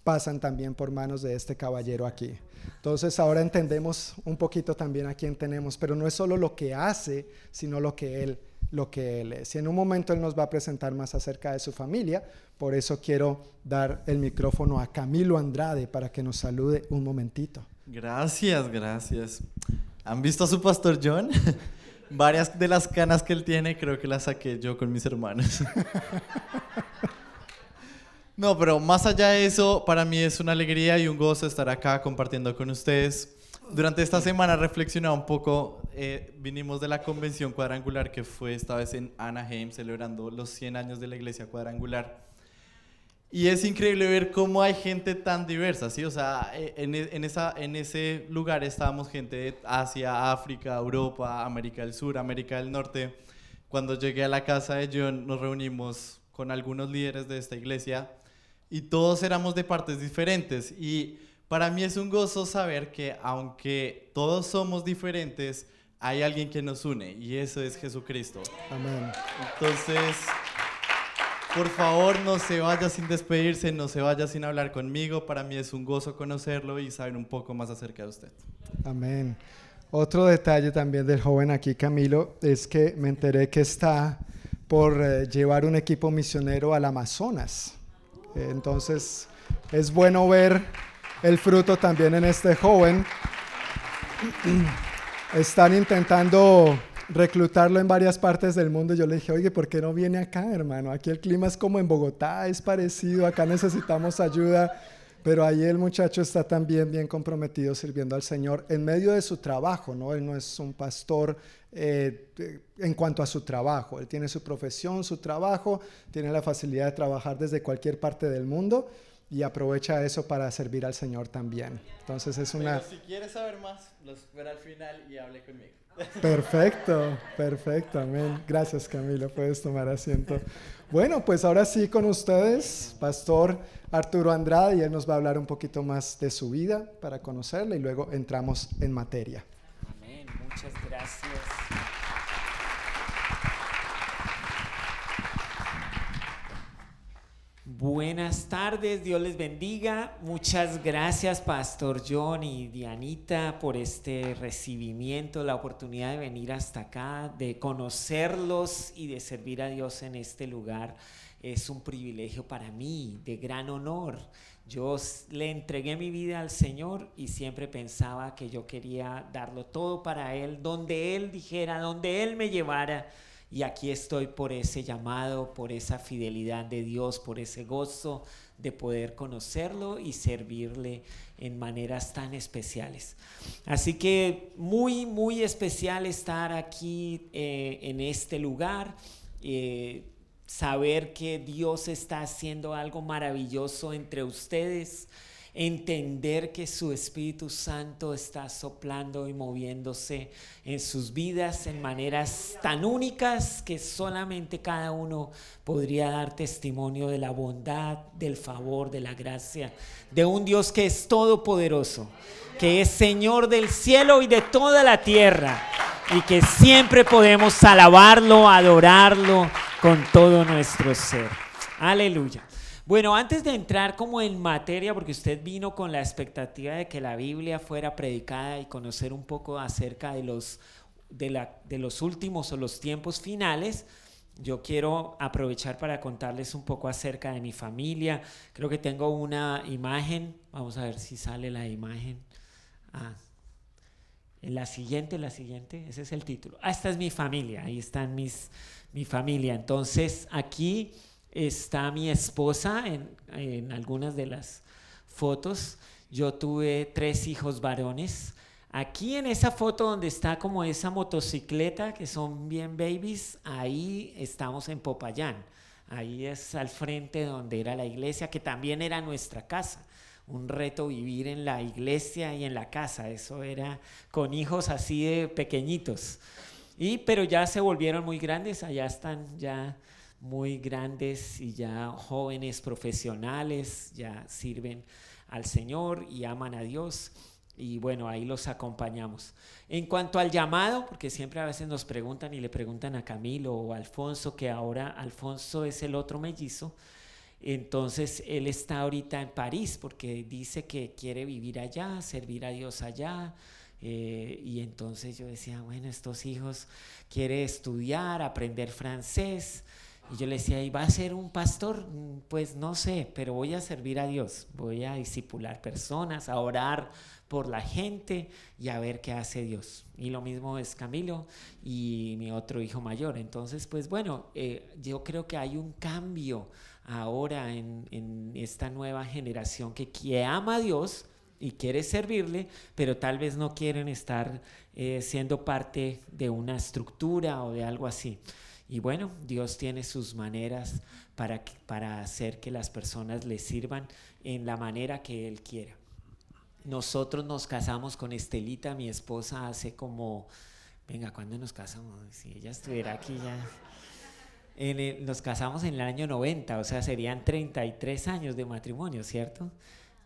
pasan también por manos de este caballero aquí. Entonces ahora entendemos un poquito también a quién tenemos, pero no es solo lo que hace, sino lo que él lo que Él es. Y en un momento Él nos va a presentar más acerca de su familia, por eso quiero dar el micrófono a Camilo Andrade para que nos salude un momentito. Gracias, gracias. ¿Han visto a su pastor John? Varias de las canas que él tiene creo que las saqué yo con mis hermanos. No, pero más allá de eso, para mí es una alegría y un gozo estar acá compartiendo con ustedes durante esta semana reflexionaba un poco. Eh, vinimos de la convención cuadrangular que fue esta vez en Anaheim, celebrando los 100 años de la iglesia cuadrangular. Y es increíble ver cómo hay gente tan diversa, ¿sí? O sea, eh, en, e, en, esa, en ese lugar estábamos gente de Asia, África, Europa, América del Sur, América del Norte. Cuando llegué a la casa de John, nos reunimos con algunos líderes de esta iglesia y todos éramos de partes diferentes. Y para mí es un gozo saber que aunque todos somos diferentes, hay alguien que nos une y eso es Jesucristo. Amén. Entonces, por favor, no se vaya sin despedirse, no se vaya sin hablar conmigo. Para mí es un gozo conocerlo y saber un poco más acerca de usted. Amén. Otro detalle también del joven aquí, Camilo, es que me enteré que está por eh, llevar un equipo misionero al Amazonas. entonces, es bueno ver el fruto también en este joven. Están intentando reclutarlo en varias partes del mundo. Yo le dije, oye, ¿por qué no viene acá, hermano? Aquí el clima es como en Bogotá, es parecido, acá necesitamos ayuda. Pero ahí el muchacho está también bien comprometido sirviendo al Señor en medio de su trabajo, ¿no? Él no es un pastor eh, en cuanto a su trabajo. Él tiene su profesión, su trabajo, tiene la facilidad de trabajar desde cualquier parte del mundo y aprovecha eso para servir al Señor también. Entonces es una... si quieres saber más, lo espera al final y hable conmigo. Perfecto, perfecto, amén. Gracias Camilo, puedes tomar asiento. Bueno, pues ahora sí con ustedes, Pastor Arturo Andrade, y él nos va a hablar un poquito más de su vida para conocerle y luego entramos en materia. Amén, muchas gracias. Buenas tardes, Dios les bendiga. Muchas gracias, Pastor John y Dianita, por este recibimiento, la oportunidad de venir hasta acá, de conocerlos y de servir a Dios en este lugar. Es un privilegio para mí, de gran honor. Yo le entregué mi vida al Señor y siempre pensaba que yo quería darlo todo para Él, donde Él dijera, donde Él me llevara y aquí estoy por ese llamado, por esa fidelidad de Dios, por ese gozo de poder conocerlo y servirle en maneras tan especiales. Así que muy, muy especial estar aquí eh, en este lugar. Eh, saber que Dios está haciendo algo maravilloso entre ustedes, entender que su Espíritu Santo está soplando y moviéndose en sus vidas en maneras tan únicas que solamente cada uno podría dar testimonio de la bondad, del favor, de la gracia, de un Dios que es todopoderoso, que es Señor del cielo y de toda la tierra y que siempre podemos alabarlo, adorarlo con todo nuestro ser. Aleluya. Bueno, antes de entrar como en materia, porque usted vino con la expectativa de que la Biblia fuera predicada y conocer un poco acerca de los, de, la, de los últimos o los tiempos finales, yo quiero aprovechar para contarles un poco acerca de mi familia. Creo que tengo una imagen. Vamos a ver si sale la imagen. Ah, la siguiente, la siguiente, ese es el título. Ah, esta es mi familia, ahí están mis, mi familia. Entonces, aquí está mi esposa en, algunas de las fotos. Yo tuve tres hijos varones. Aquí en esa foto donde está como esa motocicleta, que son bien babies, ahí estamos en Popayán. Ahí es al frente donde era la iglesia, que también era nuestra casa. Un reto vivir en la iglesia y en la casa. Eso era con hijos así de pequeñitos. Y, pero ya se volvieron muy grandes, allá están ya muy grandes y ya jóvenes profesionales, ya sirven al Señor y aman a Dios. Y bueno, ahí los acompañamos. En cuanto al llamado, porque siempre a veces nos preguntan y le preguntan a Camilo o Alfonso, que ahora Alfonso es el otro mellizo, entonces él está ahorita en París porque dice que quiere vivir allá, servir a Dios allá, eh, y entonces yo decía, bueno, estos hijos quiere estudiar, aprender francés. Y yo le decía, ¿y va a ser un pastor? Pues no sé, pero voy a servir a Dios, voy a discipular personas, a orar por la gente y a ver qué hace Dios. Y lo mismo es Camilo y mi otro hijo mayor. Entonces, pues bueno, eh, yo creo que hay un cambio ahora en, en esta nueva generación que, que ama a Dios, y quiere servirle, pero tal vez no quieren estar eh, siendo parte de una estructura o de algo así. Y bueno, Dios tiene sus maneras para, para hacer que las personas le sirvan en la manera que Él quiera. Nosotros nos casamos con Estelita, mi esposa, hace como, venga, ¿cuándo nos casamos? Si ella estuviera aquí ya. nos casamos en el año 90, o sea, serían 33 años de matrimonio, ¿cierto?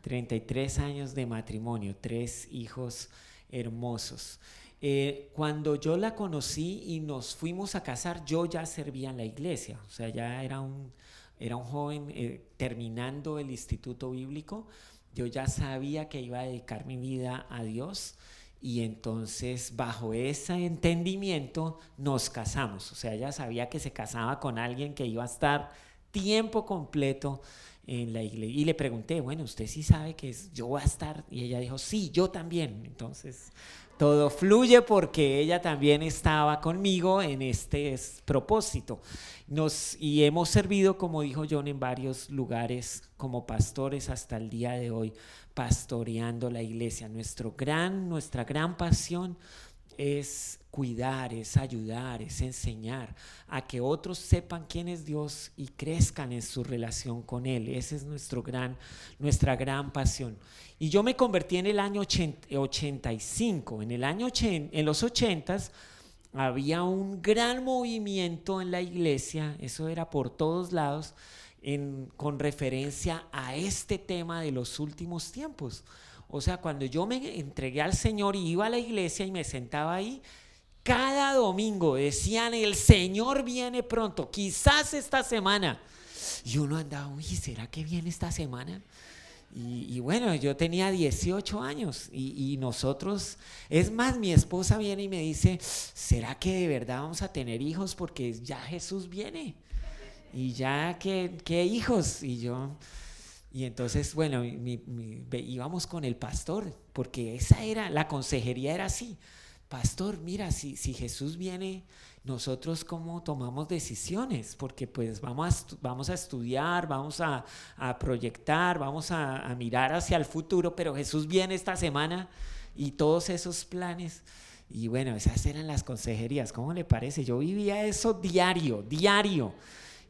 33 años de matrimonio, tres hijos hermosos. Eh, cuando yo la conocí y nos fuimos a casar, yo ya servía en la iglesia, o sea, ya era un, era un joven eh, terminando el instituto bíblico, yo ya sabía que iba a dedicar mi vida a Dios y entonces bajo ese entendimiento nos casamos, o sea, ella sabía que se casaba con alguien que iba a estar tiempo completo en la iglesia. Y le pregunté, bueno, ¿usted sí sabe que yo voy a estar? Y ella dijo, sí, yo también. Entonces, todo fluye porque ella también estaba conmigo en este propósito. Nos, y hemos servido, como dijo John, en varios lugares como pastores hasta el día de hoy, pastoreando la iglesia. Nuestro gran, nuestra gran pasión es cuidar, es ayudar, es enseñar a que otros sepan quién es Dios y crezcan en su relación con Él. Esa es nuestra gran pasión. Y yo me convertí en el año 85. En, el año en los 80 había un gran movimiento en la iglesia, eso era por todos lados, con referencia a este tema de los últimos tiempos. O sea, cuando yo me entregué al Señor y iba a la iglesia y me sentaba ahí, cada domingo decían, el Señor viene pronto, quizás esta semana. Y uno andaba, uy, ¿será que viene esta semana? Y, bueno, yo tenía 18 años y, nosotros, es más, mi esposa viene y me dice, ¿será que de verdad vamos a tener hijos? Porque ya Jesús viene. Y ya, ¿qué, qué hijos? Y yo, y entonces, bueno, íbamos con el pastor, porque esa era, la consejería era así. Pastor, mira, si, si Jesús viene nosotros cómo tomamos decisiones, porque pues vamos a, vamos a estudiar, vamos a, proyectar, vamos a, a, mirar hacia el futuro, pero Jesús viene esta semana y todos esos planes. Y bueno, esas eran las consejerías, ¿cómo le parece? Yo vivía eso diario, diario.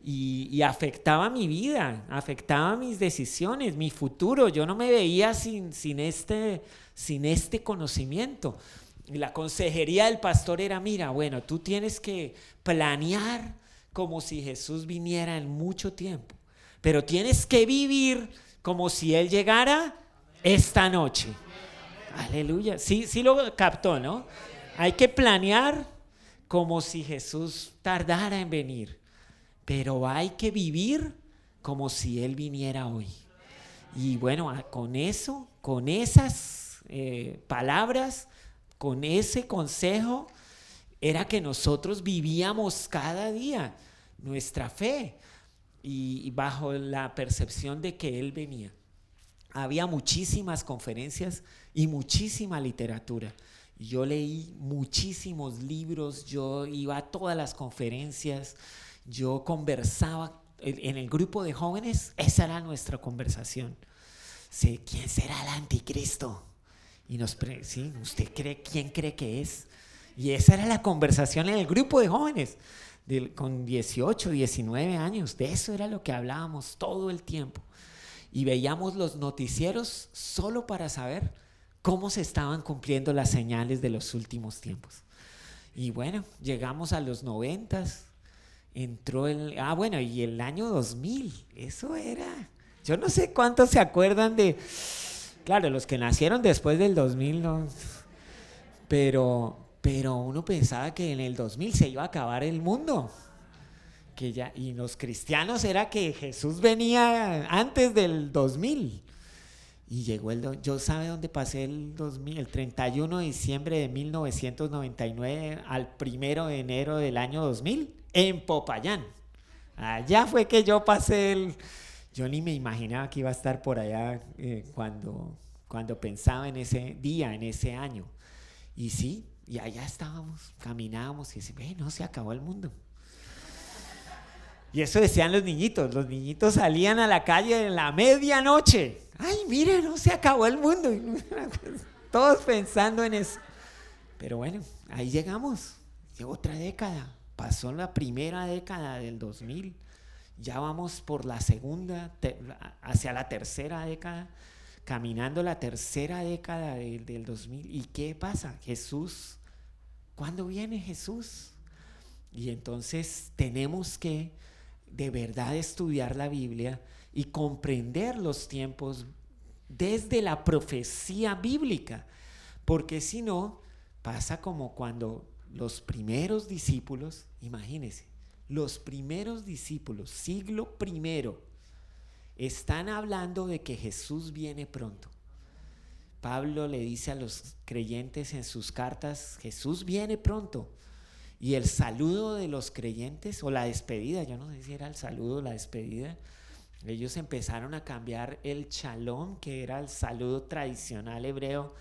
Y, afectaba mi vida, afectaba mis decisiones, mi futuro. Yo no me veía sin, sin, este, sin este conocimiento. Y la consejería del pastor era, mira, bueno, tú tienes que planear como si Jesús viniera en mucho tiempo, pero tienes que vivir como si Él llegara esta noche. Aleluya. Sí, sí lo captó, ¿no? Hay que planear como si Jesús tardara en venir, pero hay que vivir como si Él viniera hoy. Y bueno, con eso, con esas eh, palabras, con ese consejo, era que nosotros vivíamos cada día nuestra fe y, bajo la percepción de que Él venía. Había muchísimas conferencias y muchísima literatura. Yo leí muchísimos libros, yo iba a todas las conferencias, yo conversaba en el grupo de jóvenes, esa era nuestra conversación. ¿Quién será el anticristo? Y nos, ¿sí? ¿Usted cree quién cree que es? Y esa era la conversación en el grupo de jóvenes, con 18, 19 años. De eso era lo que hablábamos todo el tiempo. Y veíamos los noticieros solo para saber cómo se estaban cumpliendo las señales de los últimos tiempos. Y bueno, llegamos a los noventas, entró el... Ah, bueno, y el año 2000, eso era... Yo no sé cuántos se acuerdan de Claro, los que nacieron después del 2000, no, pero, pero uno pensaba que en el 2000 se iba a acabar el mundo. Que ya, y los cristianos era que Jesús venía antes del 2000. Y llegó el... Yo sabe dónde pasé el 2000, el 31 de diciembre de 1999 al primero de enero del año 2000 en Popayán. Allá fue que yo pasé el yo ni me imaginaba que iba a estar por allá eh, cuando, cuando pensaba en ese día, en ese año. Y sí, y allá estábamos, caminábamos y decíamos, no, se acabó el mundo. Y eso decían los niñitos. Los niñitos salían a la calle en la medianoche. Ay, mire, no se acabó el mundo. Todos pensando en eso. Pero bueno, ahí llegamos. Llegó otra década. Pasó la primera década del 2000 ya vamos por la segunda, hacia la tercera década, caminando la tercera década del, del 2000. ¿Y qué pasa? Jesús, ¿cuándo viene Jesús? Y entonces tenemos que de verdad estudiar la Biblia y comprender los tiempos desde la profecía bíblica, porque si no, pasa como cuando los primeros discípulos, imagínense, los primeros discípulos, siglo primero, están hablando de que Jesús viene pronto. Pablo le dice a los creyentes en sus cartas, Jesús viene pronto. Y el saludo de los creyentes, o la despedida, yo no sé si era el saludo o la despedida, ellos empezaron a cambiar el chalón, que era el saludo tradicional hebreo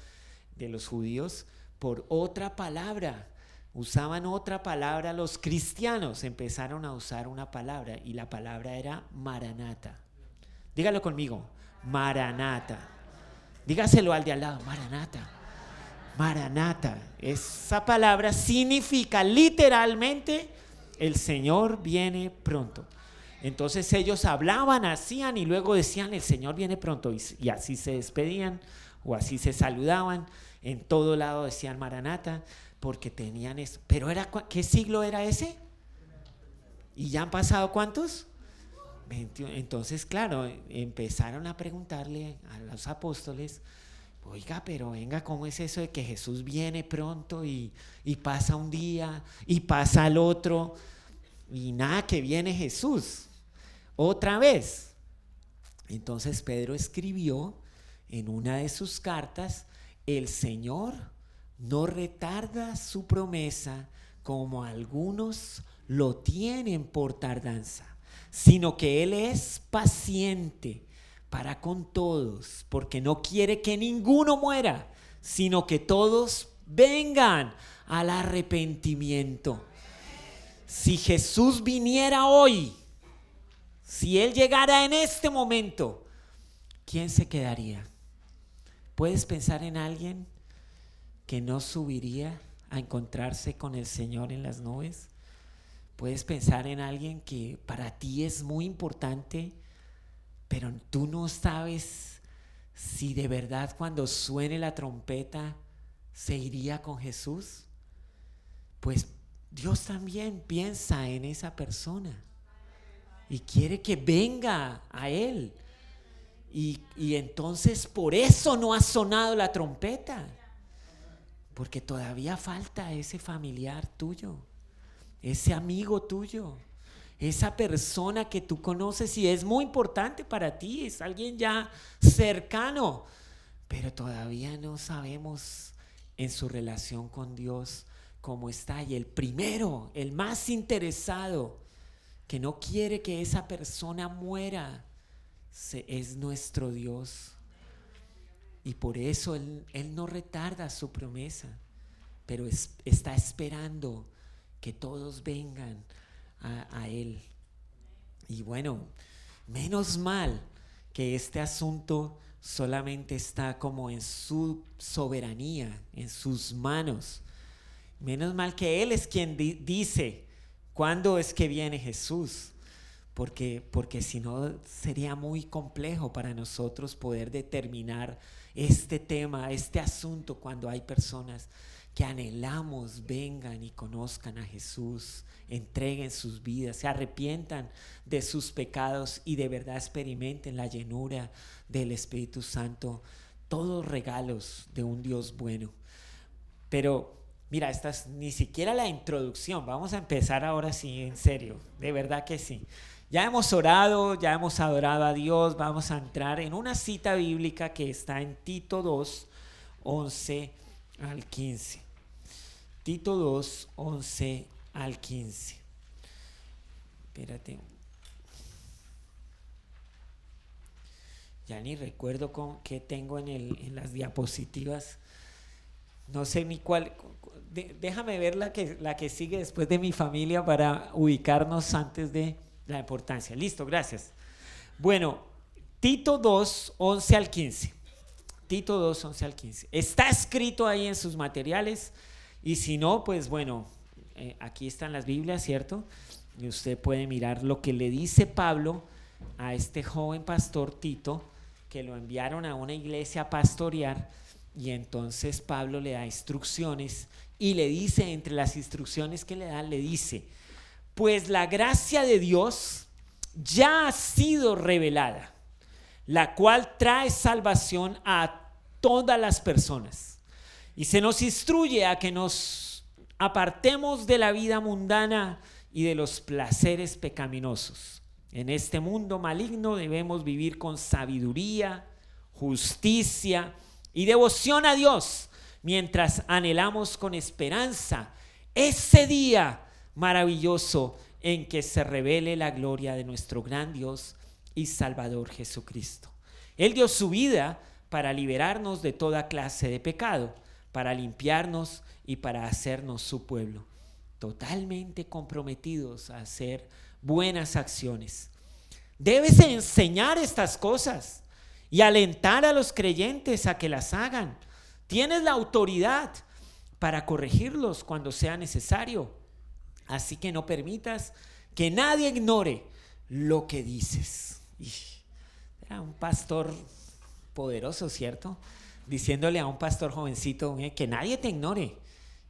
de los judíos, por otra palabra usaban otra palabra, los cristianos empezaron a usar una palabra y la palabra era maranata. Dígalo conmigo, maranata. Dígaselo al de al lado, maranata. Maranata. Esa palabra significa literalmente el Señor viene pronto. Entonces ellos hablaban, hacían y luego decían el Señor viene pronto y, y así se despedían o así se saludaban. En todo lado decían Maranata porque tenían eso. Pero era, ¿qué siglo era ese? ¿Y ya han pasado cuántos? Entonces, claro, empezaron a preguntarle a los apóstoles, oiga, pero venga, ¿cómo es eso de que Jesús viene pronto y, y pasa un día y pasa al otro y nada que viene Jesús? Otra vez. Entonces Pedro escribió en una de sus cartas, el Señor no retarda su promesa como algunos lo tienen por tardanza, sino que Él es paciente para con todos, porque no quiere que ninguno muera, sino que todos vengan al arrepentimiento. Si Jesús viniera hoy, si Él llegara en este momento, ¿quién se quedaría? ¿Puedes pensar en alguien que no subiría a encontrarse con el Señor en las nubes? ¿Puedes pensar en alguien que para ti es muy importante, pero tú no sabes si de verdad cuando suene la trompeta se iría con Jesús? Pues Dios también piensa en esa persona y quiere que venga a Él. Y, y, entonces por eso no ha sonado la trompeta, porque todavía falta ese familiar tuyo, ese amigo tuyo, esa persona que tú conoces y es muy importante para ti, es alguien ya cercano, pero todavía no sabemos en su relación con Dios cómo está. Y el primero, el más interesado, que no quiere que esa persona muera, es nuestro Dios. Y por eso Él, no retarda su promesa, pero está esperando que todos vengan a, Él. Y bueno, menos mal que este asunto solamente está como en su soberanía, en sus manos. Menos mal que Él es quien dice cuándo es que viene Jesús, porque, porque si no sería muy complejo para nosotros poder determinar este tema, este asunto, cuando hay personas que anhelamos vengan y conozcan a Jesús, entreguen sus vidas, se arrepientan de sus pecados y de verdad experimenten la llenura del Espíritu Santo, todos regalos de un Dios bueno. Pero Mira, esta es ni siquiera la introducción. Vamos a empezar ahora sí, en serio. De verdad que sí. Ya hemos orado, ya hemos adorado a Dios. Vamos a entrar en una cita bíblica que está en Tito 2, 11 al 15. Tito 2, 11 al 15. Espérate. Ya ni recuerdo con qué tengo en, el, en las diapositivas. No sé ni cuál, déjame ver la que, la que sigue después de mi familia para ubicarnos antes de la importancia. Listo, gracias. Bueno, Tito 2, 11 al 15. Tito 2, 11 al 15. Está escrito ahí en sus materiales y si no, pues bueno, eh, aquí están las Biblias, ¿cierto? Y usted puede mirar lo que le dice Pablo a este joven pastor Tito, que lo enviaron a una iglesia a pastorear y entonces Pablo le da instrucciones y le dice, entre las instrucciones que le da, le dice, pues la gracia de Dios ya ha sido revelada, la cual trae salvación a todas las personas. Y se nos instruye a que nos apartemos de la vida mundana y de los placeres pecaminosos. En este mundo maligno debemos vivir con sabiduría, justicia, y devoción a Dios mientras anhelamos con esperanza ese día maravilloso en que se revele la gloria de nuestro gran Dios y Salvador Jesucristo. Él dio su vida para liberarnos de toda clase de pecado, para limpiarnos y para hacernos su pueblo, totalmente comprometidos a hacer buenas acciones. Debes enseñar estas cosas y alentar a los creyentes a que las hagan. Tienes la autoridad para corregirlos cuando sea necesario. Así que no permitas que nadie ignore lo que dices. Era un pastor poderoso, ¿cierto? Diciéndole a un pastor jovencito que nadie te ignore.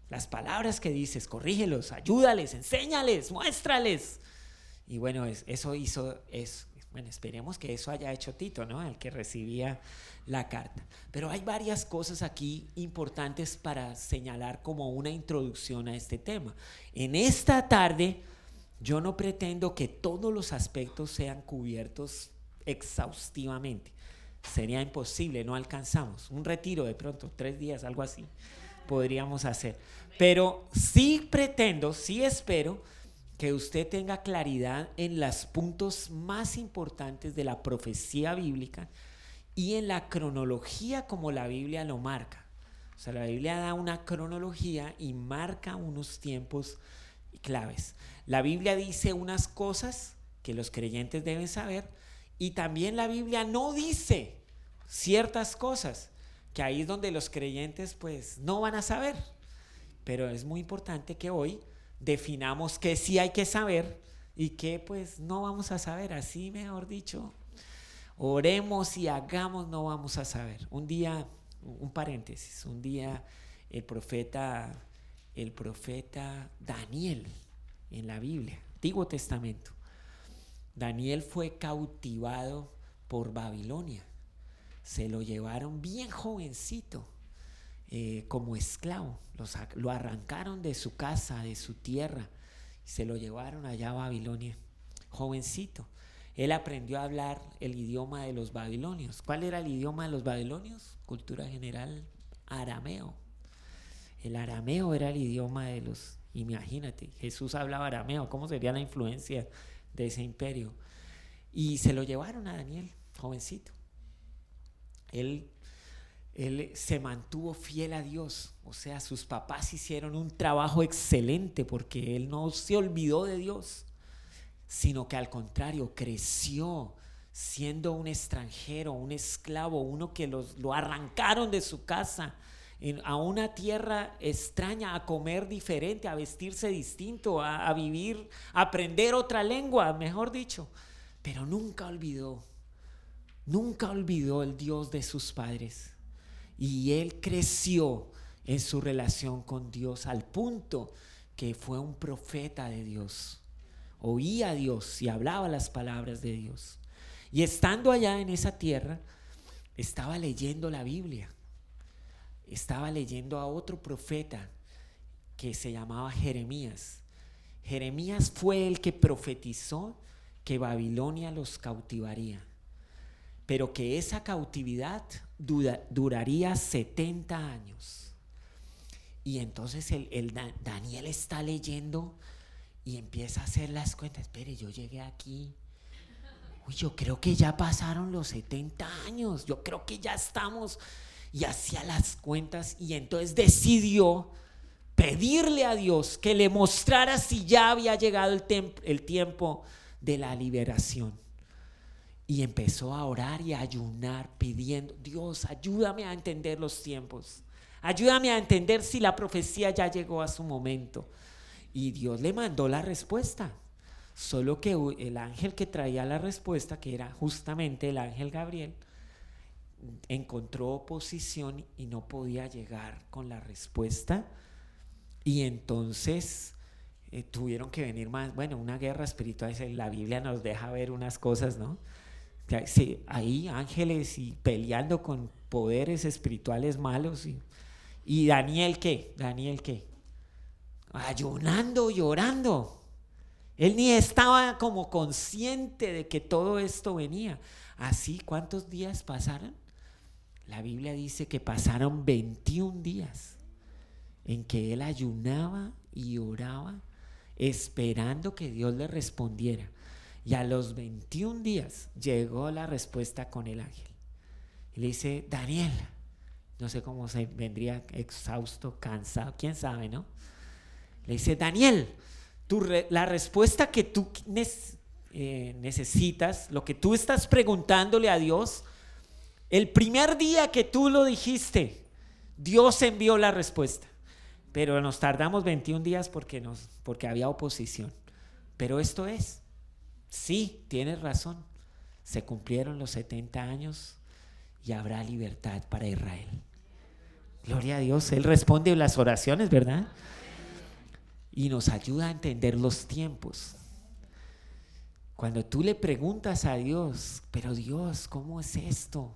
Las palabras que dices, corrígelos, ayúdales, enséñales, muéstrales. Y bueno, eso hizo, bueno, esperemos que eso haya hecho Tito, ¿no? El que recibía la carta. Pero hay varias cosas aquí importantes para señalar como una introducción a este tema. En esta tarde, yo no pretendo que todos los aspectos sean cubiertos exhaustivamente. Sería imposible, no alcanzamos. Un retiro de pronto, tres días, algo así, podríamos hacer. Pero sí pretendo, sí espero que usted tenga claridad en los puntos más importantes de la profecía bíblica y en la cronología como la Biblia lo marca. O sea, la Biblia da una cronología y marca unos tiempos claves. La Biblia dice unas cosas que los creyentes deben saber y también la Biblia no dice ciertas cosas que ahí es donde los creyentes pues no van a saber. Pero es muy importante que hoy definamos qué sí hay que saber y qué pues no vamos a saber, así mejor dicho. Oremos y hagamos, no vamos a saber. Un día, un paréntesis, un día el profeta, el profeta Daniel en la Biblia, Antiguo Testamento, Daniel fue cautivado por Babilonia. Se lo llevaron bien jovencito eh, como esclavo. lo arrancaron de su casa, de su tierra, se lo llevaron allá a Babilonia, jovencito. Él aprendió a hablar el idioma de los babilonios. ¿Cuál era el idioma de los babilonios? Cultura general, arameo. El arameo era el idioma de los... Imagínate, Jesús hablaba arameo. ¿Cómo sería la influencia de ese imperio? Y se lo llevaron a Daniel, jovencito. Él, él se mantuvo fiel a Dios. O sea, sus papás hicieron un trabajo excelente porque él no se olvidó de Dios sino que al contrario creció siendo un extranjero, un esclavo, uno que los, lo arrancaron de su casa a una tierra extraña, a comer diferente, a vestirse distinto, a, a vivir, a aprender otra lengua, mejor dicho. Pero nunca olvidó, nunca olvidó el Dios de sus padres. Y él creció en su relación con Dios al punto que fue un profeta de Dios oía a Dios y hablaba las palabras de Dios. Y estando allá en esa tierra, estaba leyendo la Biblia. Estaba leyendo a otro profeta que se llamaba Jeremías. Jeremías fue el que profetizó que Babilonia los cautivaría, pero que esa cautividad duraría 70 años. Y entonces el, Daniel está leyendo y empieza a hacer las cuentas. Espere, yo llegué aquí. Uy, yo creo que ya pasaron los 70 años. Yo creo que ya estamos. Y hacía las cuentas y entonces decidió pedirle a Dios que le mostrara si ya había llegado el, el tiempo de la liberación. Y empezó a orar y a ayunar pidiendo, Dios, ayúdame a entender los tiempos. Ayúdame a entender si la profecía ya llegó a su momento. Y Dios le mandó la respuesta. Solo que el ángel que traía la respuesta, que era justamente el ángel Gabriel, encontró oposición y no podía llegar con la respuesta. Y entonces eh, tuvieron que venir más, bueno, una guerra espiritual. La Biblia nos deja ver unas cosas, ¿no? Sí, ahí ángeles y peleando con poderes espirituales malos. Y, y Daniel, ¿qué? Daniel, ¿qué? Ayunando, llorando. Él ni estaba como consciente de que todo esto venía. Así, ¿cuántos días pasaron? La Biblia dice que pasaron 21 días en que él ayunaba y oraba esperando que Dios le respondiera. Y a los 21 días llegó la respuesta con el ángel. Y le dice, Daniel, no sé cómo se vendría exhausto, cansado, quién sabe, ¿no? Le dice, Daniel, la respuesta que tú eh, necesitas, lo que tú estás preguntándole a Dios, el primer día que tú lo dijiste, Dios envió la respuesta. Pero nos tardamos 21 días porque, nos, porque había oposición. Pero esto es, sí, tienes razón. Se cumplieron los 70 años y habrá libertad para Israel. Gloria a Dios. Él responde las oraciones, ¿verdad? Y nos ayuda a entender los tiempos. Cuando tú le preguntas a Dios, pero Dios, ¿cómo es esto?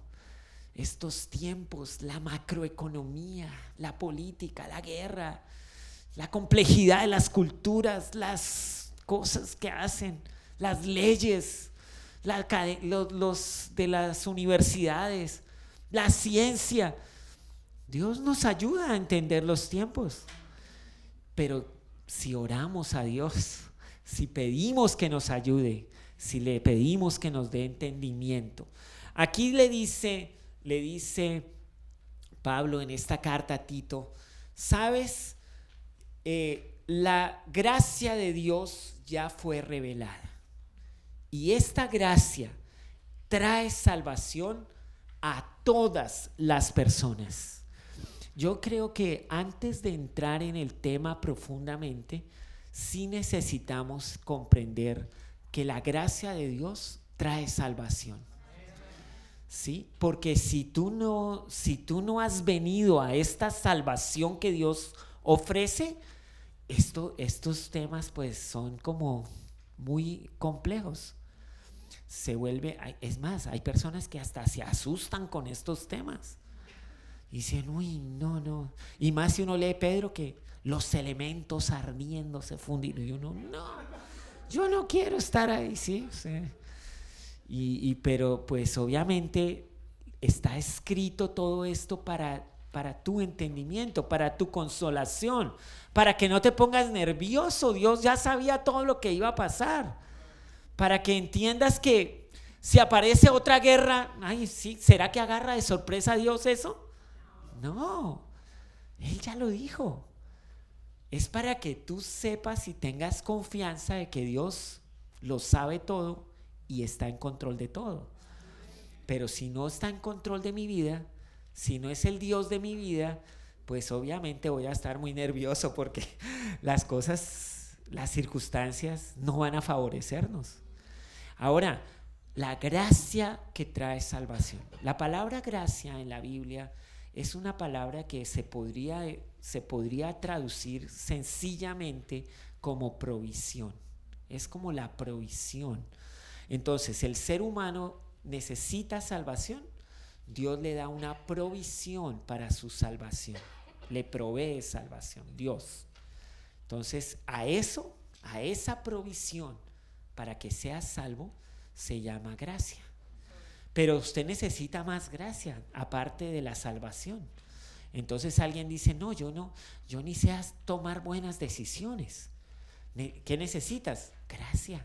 Estos tiempos, la macroeconomía, la política, la guerra, la complejidad de las culturas, las cosas que hacen, las leyes, los, de las universidades, la ciencia. Dios nos ayuda a entender los tiempos, pero si oramos a Dios, si pedimos que nos ayude, si le pedimos que nos dé entendimiento. Aquí le dice, le dice Pablo en esta carta a Tito, ¿sabes? Eh, la gracia de Dios ya fue revelada. Y esta gracia trae salvación a todas las personas. Yo creo que antes de entrar en el tema profundamente, sí necesitamos comprender que la gracia de Dios trae salvación. ¿Sí? Porque si tú no si tú no has venido a esta salvación que Dios ofrece, esto, estos temas pues son como muy complejos. Se vuelve, es más, hay personas que hasta se asustan con estos temas. Y dicen, uy, no, no. Y más si uno lee Pedro que los elementos ardiendo se funden. Y uno, no, yo no quiero estar ahí, sí. Y, y, pero pues obviamente está escrito todo esto para, para tu entendimiento, para tu consolación, para que no te pongas nervioso. Dios ya sabía todo lo que iba a pasar. Para que entiendas que si aparece otra guerra, ay, sí, ¿será que agarra de sorpresa a Dios eso? No, Él ya lo dijo. Es para que tú sepas y tengas confianza de que Dios lo sabe todo y está en control de todo. Pero si no está en control de mi vida, si no es el Dios de mi vida, pues obviamente voy a estar muy nervioso porque las cosas, las circunstancias no van a favorecernos. Ahora, la gracia que trae salvación. La palabra gracia en la Biblia es una palabra que se podría, se podría traducir sencillamente como provisión. Es como la provisión. Entonces, el ser humano necesita salvación. Dios le da una provisión para su salvación le provee salvación, Dios. Entonces, a eso, a esa provisión para que sea salvo, se llama gracia. Pero usted necesita más gracia, aparte de la salvación. Entonces alguien dice, no, yo no, yo ni sé tomar buenas decisiones. ¿Qué necesitas? Gracia.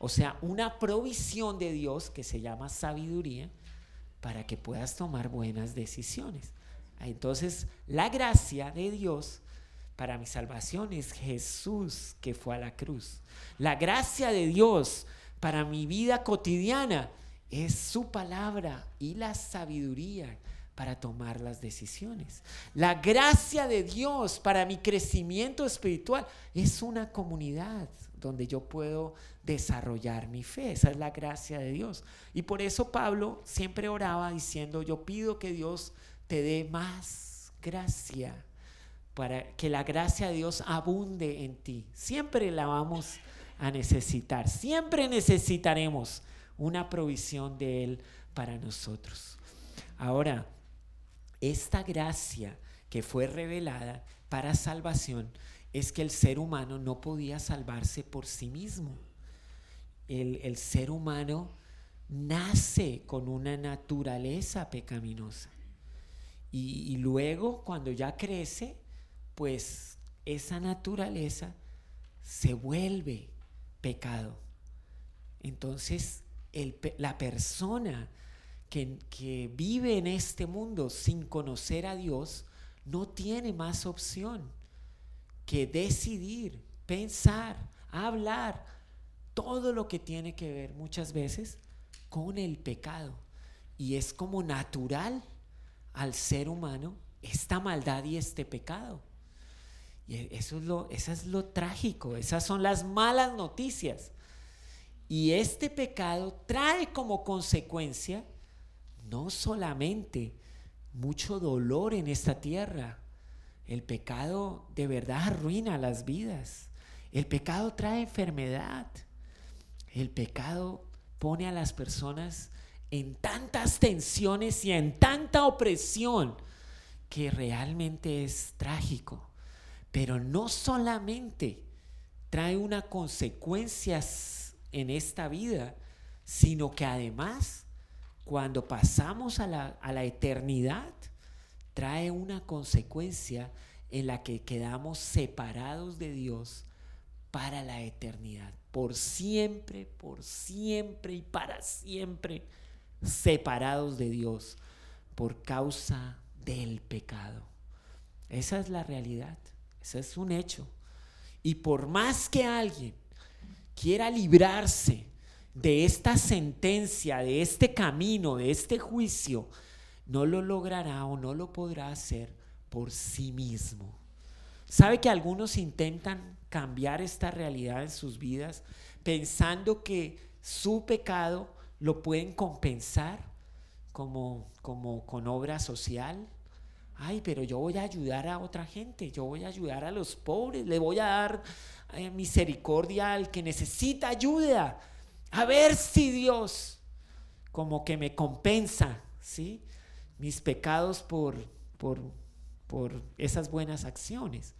O sea, una provisión de Dios que se llama sabiduría para que puedas tomar buenas decisiones. Entonces, la gracia de Dios para mi salvación es Jesús que fue a la cruz. La gracia de Dios para mi vida cotidiana es su palabra y la sabiduría para tomar las decisiones. La gracia de Dios para mi crecimiento espiritual es una comunidad donde yo puedo desarrollar mi fe. Esa es la gracia de Dios. Y por eso Pablo siempre oraba diciendo, yo pido que Dios te dé más gracia, para que la gracia de Dios abunde en ti. Siempre la vamos a necesitar, siempre necesitaremos una provisión de Él para nosotros. Ahora, esta gracia que fue revelada para salvación es que el ser humano no podía salvarse por sí mismo. El, el ser humano nace con una naturaleza pecaminosa. Y, luego, cuando ya crece, pues esa naturaleza se vuelve pecado. Entonces, la persona que, vive en este mundo sin conocer a Dios no tiene más opción que decidir, pensar, hablar, todo lo que tiene que ver muchas veces con el pecado. Y es como natural al ser humano esta maldad y este pecado. Y eso es lo, eso es lo trágico, esas son las malas noticias. Y este pecado trae como consecuencia no solamente mucho dolor en esta tierra, el pecado de verdad arruina las vidas, el pecado trae enfermedad, el pecado pone a las personas en tantas tensiones y en tanta opresión que realmente es trágico. Pero no solamente trae una consecuencias en esta vida, sino que además cuando pasamos a la, a la eternidad, trae una consecuencia en la que quedamos separados de Dios para la eternidad, por siempre, por siempre y para siempre separados de Dios por causa del pecado. Esa es la realidad, ese es un hecho. Y por más que alguien quiera librarse de esta sentencia, de este camino, de este juicio, no lo logrará o no lo podrá hacer por sí mismo. ¿Sabe que algunos intentan cambiar esta realidad en sus vidas pensando que su pecado lo pueden compensar como, como con obra social? Ay, pero yo voy a ayudar a otra gente, yo voy a ayudar a los pobres, le voy a dar misericordia al que necesita ayuda. A ver si Dios como que me compensa, ¿sí? Mis pecados por, por, por esas buenas acciones.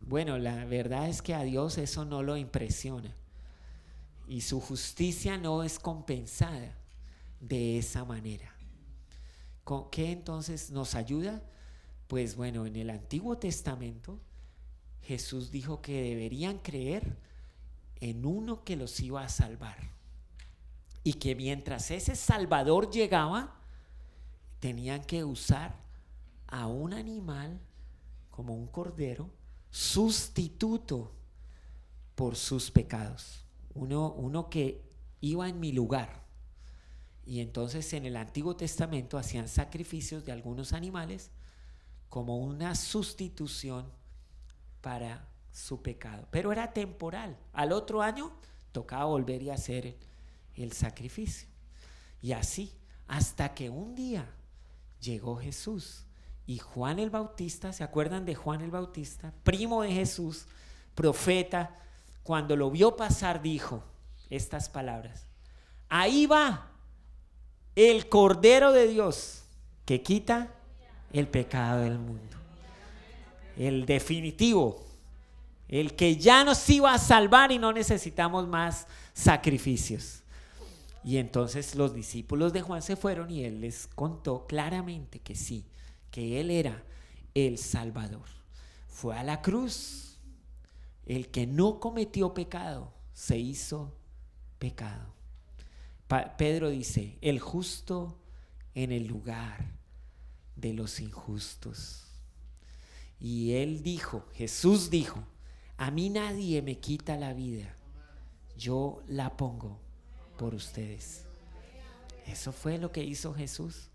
Bueno, la verdad es que a Dios eso no lo impresiona. Y su justicia no es compensada de esa manera. ¿Con ¿Qué entonces nos ayuda? Pues bueno, en el Antiguo Testamento Jesús dijo que deberían creer en uno que los iba a salvar. Y que mientras ese Salvador llegaba, tenían que usar a un animal como un cordero sustituto por sus pecados. Uno, uno que iba en mi lugar. Y entonces en el Antiguo Testamento hacían sacrificios de algunos animales como una sustitución para su pecado. Pero era temporal. Al otro año tocaba volver y hacer el sacrificio. Y así, hasta que un día llegó Jesús y Juan el Bautista, ¿se acuerdan de Juan el Bautista? Primo de Jesús, profeta, cuando lo vio pasar dijo estas palabras. Ahí va el Cordero de Dios que quita el pecado del mundo. El definitivo, el que ya nos iba a salvar y no necesitamos más sacrificios. Y entonces los discípulos de Juan se fueron y él les contó claramente que sí, que él era el Salvador. Fue a la cruz. El que no cometió pecado se hizo pecado. Pedro dice, el justo en el lugar de los injustos. Y él dijo, Jesús dijo, a mí nadie me quita la vida, yo la pongo por ustedes. Eso fue lo que hizo Jesús.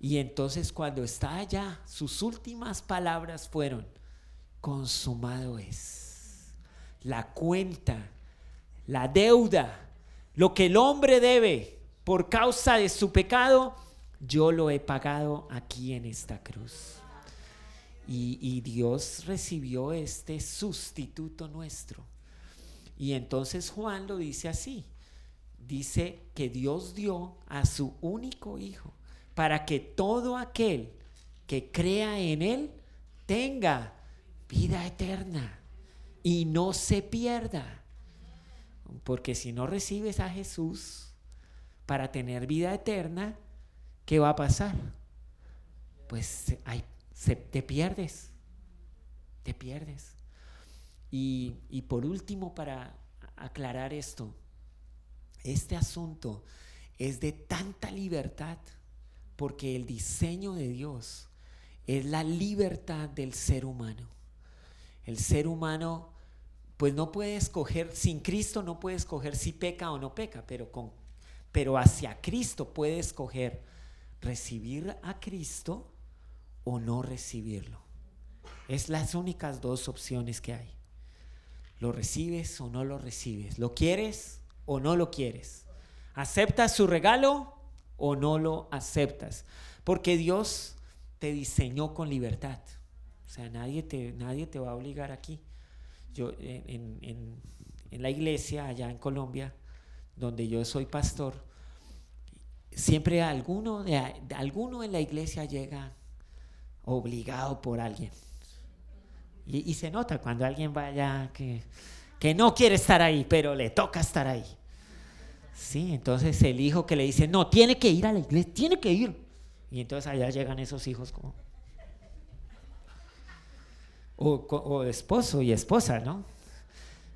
Y entonces cuando está allá, sus últimas palabras fueron, consumado es. La cuenta, la deuda, lo que el hombre debe por causa de su pecado, yo lo he pagado aquí en esta cruz. Y, Dios recibió este sustituto nuestro. Y entonces Juan lo dice así. Dice que Dios dio a su único hijo para que todo aquel que crea en Él tenga vida eterna y no se pierda. Porque si no recibes a Jesús para tener vida eterna, ¿qué va a pasar? Pues te pierdes, te pierdes. Y, y por último, para aclarar esto, este asunto es de tanta libertad porque el diseño de Dios es la libertad del ser humano. El ser humano pues no puede escoger, sin Cristo no puede escoger si peca o no peca, pero, con, pero hacia Cristo puede escoger recibir a Cristo o no recibirlo. Es las únicas dos opciones que hay. Lo recibes o no lo recibes. Lo quieres o no lo quieres. ¿Aceptas su regalo o no lo aceptas. Porque Dios te diseñó con libertad. O sea, nadie te, nadie te va a obligar aquí. Yo en, en, la iglesia allá en Colombia, donde yo soy pastor, siempre alguno, alguno en la iglesia llega obligado por alguien. Y, se nota cuando alguien vaya que, que no quiere estar ahí, pero le toca estar ahí. Sí, entonces el hijo que le dice, no, tiene que ir a la iglesia, tiene que ir. Y entonces allá llegan esos hijos como... O, esposo y esposa, ¿no?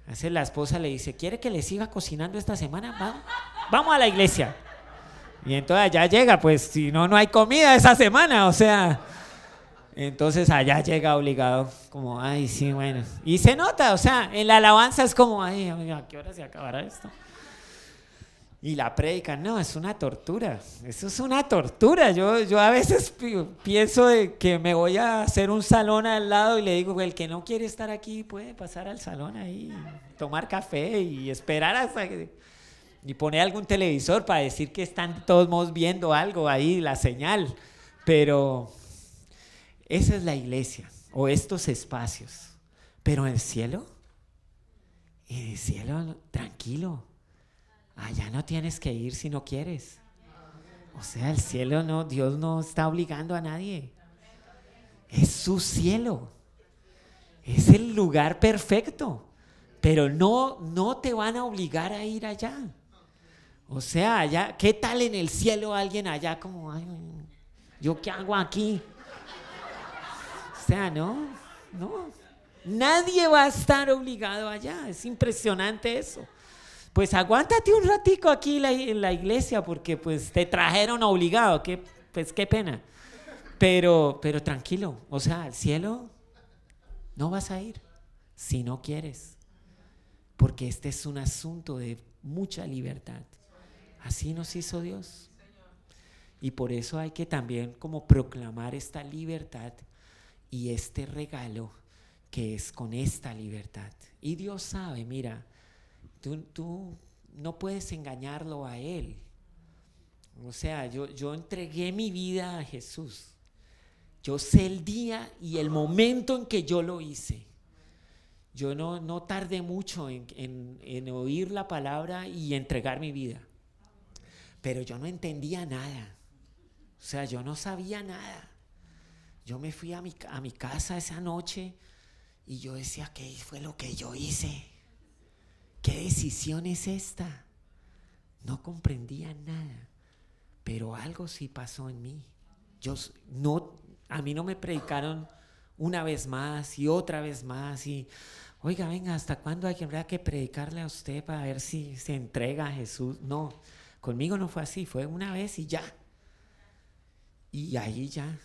Hace la esposa le dice, ¿quiere que le siga cocinando esta semana? Vamos, vamos a la iglesia. Y entonces allá llega, pues si no, no hay comida esa semana, o sea, Entonces allá llega obligado, como, ay, sí, bueno. Y se nota, o sea, en la alabanza es como, ay, ¿a qué hora se acabará esto? Y la predica, no, es una tortura. Eso es una tortura. Yo, yo a veces pienso que me voy a hacer un salón al lado y le digo, el que no quiere estar aquí puede pasar al salón ahí, tomar café y esperar hasta que... Y poner algún televisor para decir que están todos modos viendo algo ahí, la señal. Pero esa es la iglesia o estos espacios. Pero el cielo, en el cielo, tranquilo Allá no tienes que ir si no quieres. O sea, el cielo no, Dios no está obligando a nadie. Es su cielo. Es el lugar perfecto. Pero no, no te van a obligar a ir allá. O sea, allá, ¿qué tal en el cielo alguien allá como, yo qué hago aquí? O sea, no, no. Nadie va a estar obligado allá. Es impresionante eso pues aguántate un ratico aquí en la iglesia porque pues te trajeron obligado, que, pues qué pena. Pero, pero tranquilo, o sea, al cielo no vas a ir si no quieres, porque este es un asunto de mucha libertad. Así nos hizo Dios. Y por eso hay que también como proclamar esta libertad y este regalo que es con esta libertad. Y Dios sabe, mira, Tú, no puedes engañarlo a Él. O sea, yo, yo entregué mi vida a Jesús. Yo sé el día y el momento en que yo lo hice. Yo no, no tardé mucho en, en, oír la palabra y entregar mi vida. Pero yo no entendía nada. O sea, yo no sabía nada. Yo me fui a mi, a mi casa esa noche y yo decía, ¿qué fue lo que yo hice? ¿Qué decisión es esta? No comprendía nada, pero algo sí pasó en mí. Yo no, a mí no me predicaron una vez más y otra vez más y, oiga, venga, ¿hasta cuándo hay que, predicarle a usted para ver si se entrega a Jesús? No, conmigo no fue así, fue una vez y ya. Y ahí ya.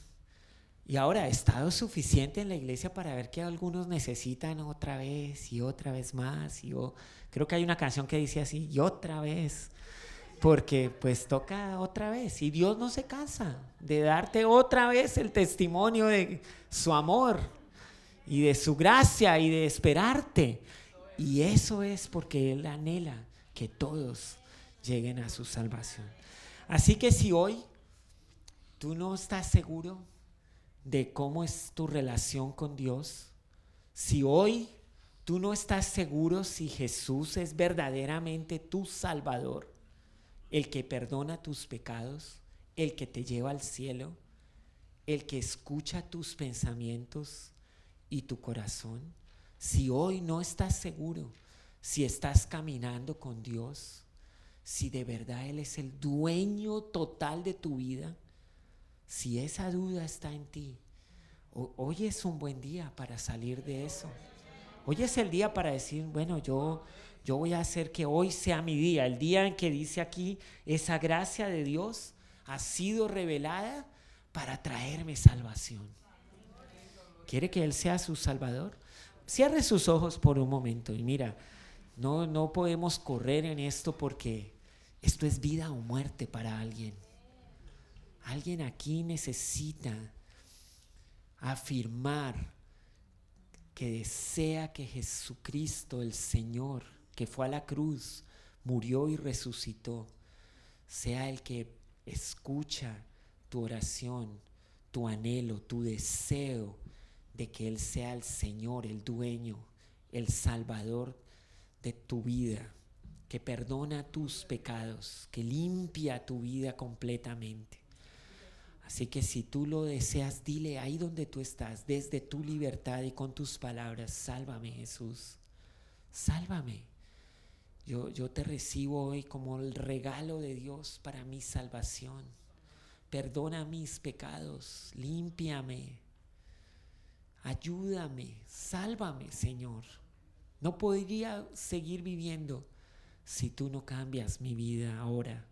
Y ahora he estado suficiente en la iglesia para ver que algunos necesitan otra vez y otra vez más. Y yo, creo que hay una canción que dice así, y otra vez. Porque pues toca otra vez. Y Dios no se cansa de darte otra vez el testimonio de su amor y de su gracia y de esperarte. Y eso es porque Él anhela que todos lleguen a su salvación. Así que si hoy tú no estás seguro, de cómo es tu relación con Dios, si hoy tú no estás seguro si Jesús es verdaderamente tu Salvador, el que perdona tus pecados, el que te lleva al cielo, el que escucha tus pensamientos y tu corazón, si hoy no estás seguro, si estás caminando con Dios, si de verdad Él es el dueño total de tu vida, si esa duda está en ti, hoy es un buen día para salir de eso. Hoy es el día para decir, bueno, yo, yo voy a hacer que hoy sea mi día, el día en que dice aquí, esa gracia de Dios ha sido revelada para traerme salvación. ¿Quiere que Él sea su Salvador? Cierre sus ojos por un momento y mira, no, no podemos correr en esto porque esto es vida o muerte para alguien. Alguien aquí necesita afirmar que desea que Jesucristo, el Señor, que fue a la cruz, murió y resucitó, sea el que escucha tu oración, tu anhelo, tu deseo de que Él sea el Señor, el dueño, el Salvador de tu vida, que perdona tus pecados, que limpia tu vida completamente. Así que si tú lo deseas, dile ahí donde tú estás, desde tu libertad y con tus palabras, sálvame Jesús, sálvame. Yo, yo te recibo hoy como el regalo de Dios para mi salvación. Perdona mis pecados, límpiame, ayúdame, sálvame Señor. No podría seguir viviendo si tú no cambias mi vida ahora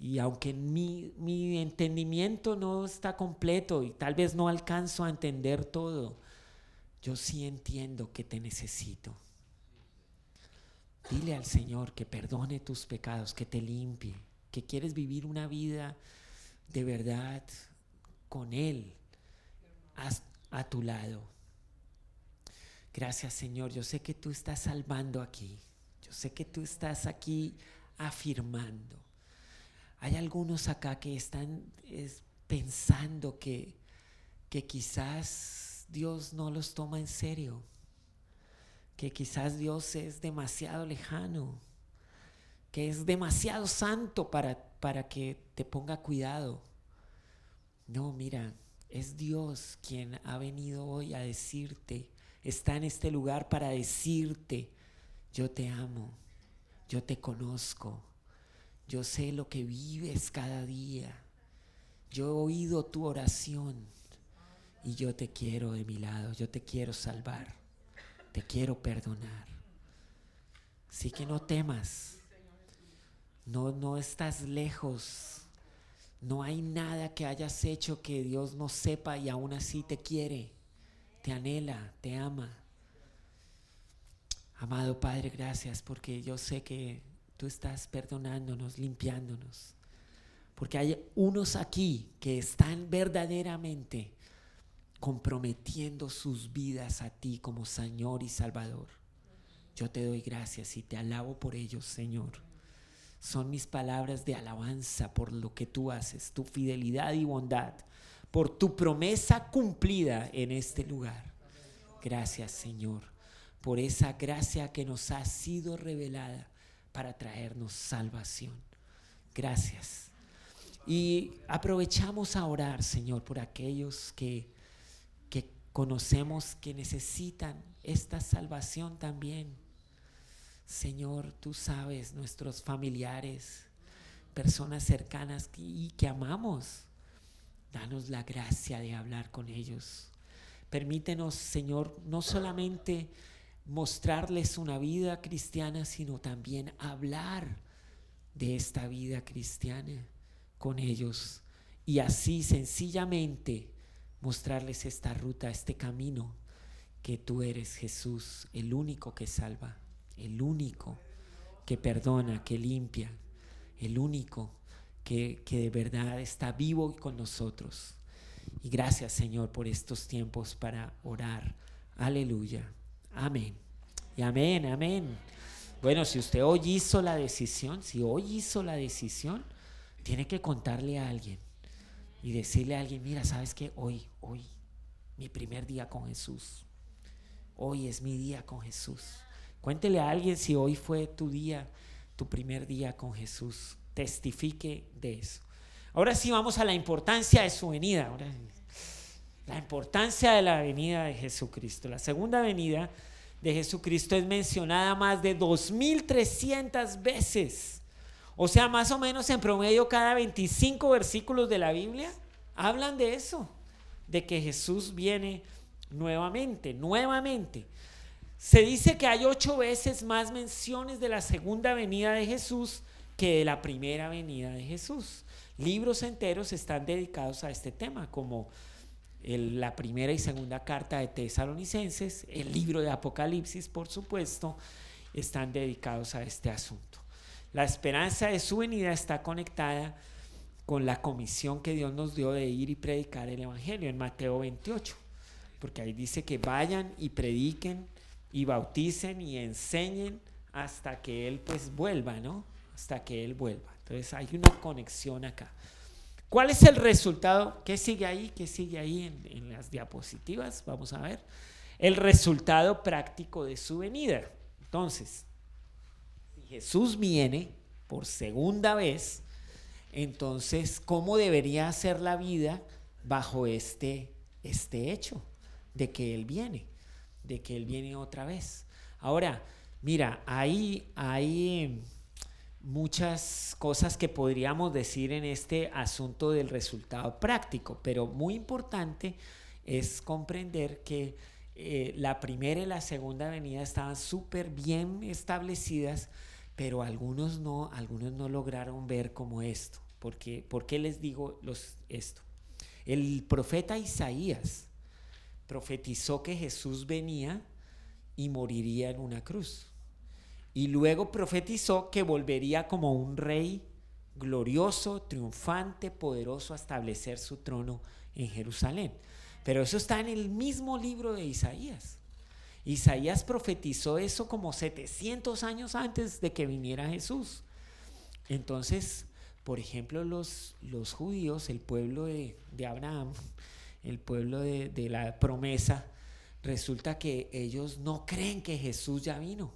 Y aunque mi, mi entendimiento no está completo y tal vez no alcanzo a entender todo, yo sí entiendo que te necesito. Dile al Señor que perdone tus pecados, que te limpie, que quieres vivir una vida de verdad con Él a, tu lado. Gracias Señor, yo sé que tú estás salvando aquí, yo sé que tú estás aquí afirmando. Hay algunos acá que están pensando que, que quizás Dios no los toma en serio, que quizás Dios es demasiado lejano, que es demasiado santo para, para que te ponga cuidado. No, mira, es Dios quien ha venido hoy a decirte, está en este lugar para decirte, yo te amo, yo te conozco, yo sé lo que vives cada día, yo he oído tu oración y yo te quiero de mi lado, yo te quiero salvar, te quiero perdonar. Así que no temas, no, no estás lejos. No hay nada que hayas hecho que Dios no sepa y aún así te quiere, te anhela, te ama. Amado Padre, gracias porque yo sé que tú estás perdonándonos, limpiándonos. Porque hay unos aquí que están verdaderamente comprometiendo sus vidas a ti como Señor y Salvador. Yo te doy gracias y te alabo por ellos, Señor son mis palabras de alabanza por lo que tú haces, tu fidelidad y bondad, por tu promesa cumplida en este lugar. Gracias Señor, por esa gracia que nos ha sido revelada para traernos salvación. Gracias. Y aprovechamos a orar, Señor, por aquellos que, que conocemos que necesitan esta salvación también Señor, tú sabes, nuestros familiares, personas cercanas y que amamos, danos la gracia de hablar con ellos. Permítenos, Señor, no solamente mostrarles una vida cristiana, sino también hablar de esta vida cristiana con ellos y así sencillamente mostrarles esta ruta, este camino, que tú eres Jesús, el único que salva el único que perdona, que limpia, el único que, de verdad está vivo con nosotros. Y gracias Señor por estos tiempos para orar. Aleluya. Amén. Y amén, amén. Bueno, si usted hoy hizo la decisión, si hoy hizo la decisión, tiene que contarle a alguien y decirle a alguien, mira, ¿sabes qué? Hoy, hoy, mi primer día con Jesús. Hoy es mi día con Jesús. Cuéntele a alguien si hoy fue tu día, tu primer día con Jesús. Testifique de eso. Ahora sí vamos a la importancia de su venida. Ahora, la importancia de la venida de Jesucristo. La segunda venida de Jesucristo es mencionada más de 2.300 veces. O sea, más o menos en promedio cada 25 versículos de la Biblia hablan de eso, de que Jesús viene nuevamente, nuevamente. Se dice que hay ocho veces más menciones de la segunda venida de Jesús que de la primera venida de Jesús. Libros enteros están dedicados a este tema, como la primera y segunda carta de Tesalonicenses, el libro de Apocalipsis, por supuesto, están dedicados a este asunto. La esperanza de su venida está conectada con la comisión que Dios nos dio de ir y predicar el Evangelio en Mateo 28, porque ahí dice que vayan y prediquen y bauticen y enseñen hasta que Él pues vuelva, ¿no? Hasta que Él vuelva. Entonces hay una conexión acá. ¿Cuál es el resultado? ¿Qué sigue ahí? ¿Qué sigue ahí en, las diapositivas? Vamos a ver. El resultado práctico de su venida. Entonces, si Jesús viene por segunda vez, entonces, ¿cómo debería ser la vida bajo este, este hecho de que Él viene? de que Él viene otra vez. Ahora, mira, hay, hay muchas cosas que podríamos decir en este asunto del resultado práctico, pero muy importante es comprender que eh, la primera y la segunda venida estaban súper bien establecidas, pero algunos no, algunos no lograron ver como esto. Porque, ¿Por qué les digo esto? El profeta Isaías profetizó que Jesús venía y moriría en una cruz. Y luego profetizó que volvería como un rey glorioso, triunfante, poderoso a establecer su trono en Jerusalén. Pero eso está en el mismo libro de Isaías. Isaías profetizó eso como 700 años antes de que viniera Jesús. Entonces, por ejemplo, los, los judíos, el pueblo de, Abraham, el pueblo de, de la promesa, resulta que ellos no creen que Jesús ya vino.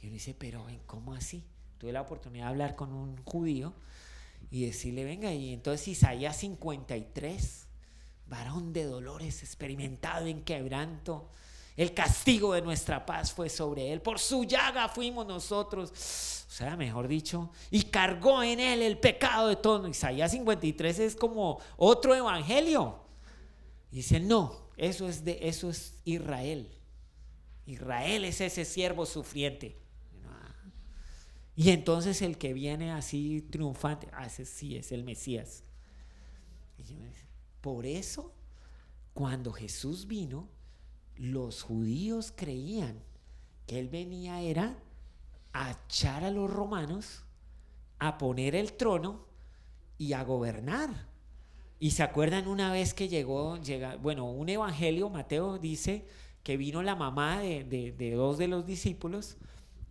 Y uno dice, pero ¿cómo así? Tuve la oportunidad de hablar con un judío y decirle, venga, y entonces Isaías 53, varón de dolores, experimentado en quebranto, el castigo de nuestra paz fue sobre él, por su llaga fuimos nosotros, o sea, mejor dicho, y cargó en él el pecado de todos. Isaías 53 es como otro evangelio. Y dice, no, eso es, de, eso es Israel. Israel es ese siervo sufriente. Y entonces el que viene así triunfante, ah, ese sí es el Mesías. Por eso, cuando Jesús vino, los judíos creían que él venía era a echar a los romanos, a poner el trono y a gobernar. Y se acuerdan una vez que llegó, llega, bueno, un evangelio, Mateo dice que vino la mamá de, de dos de los discípulos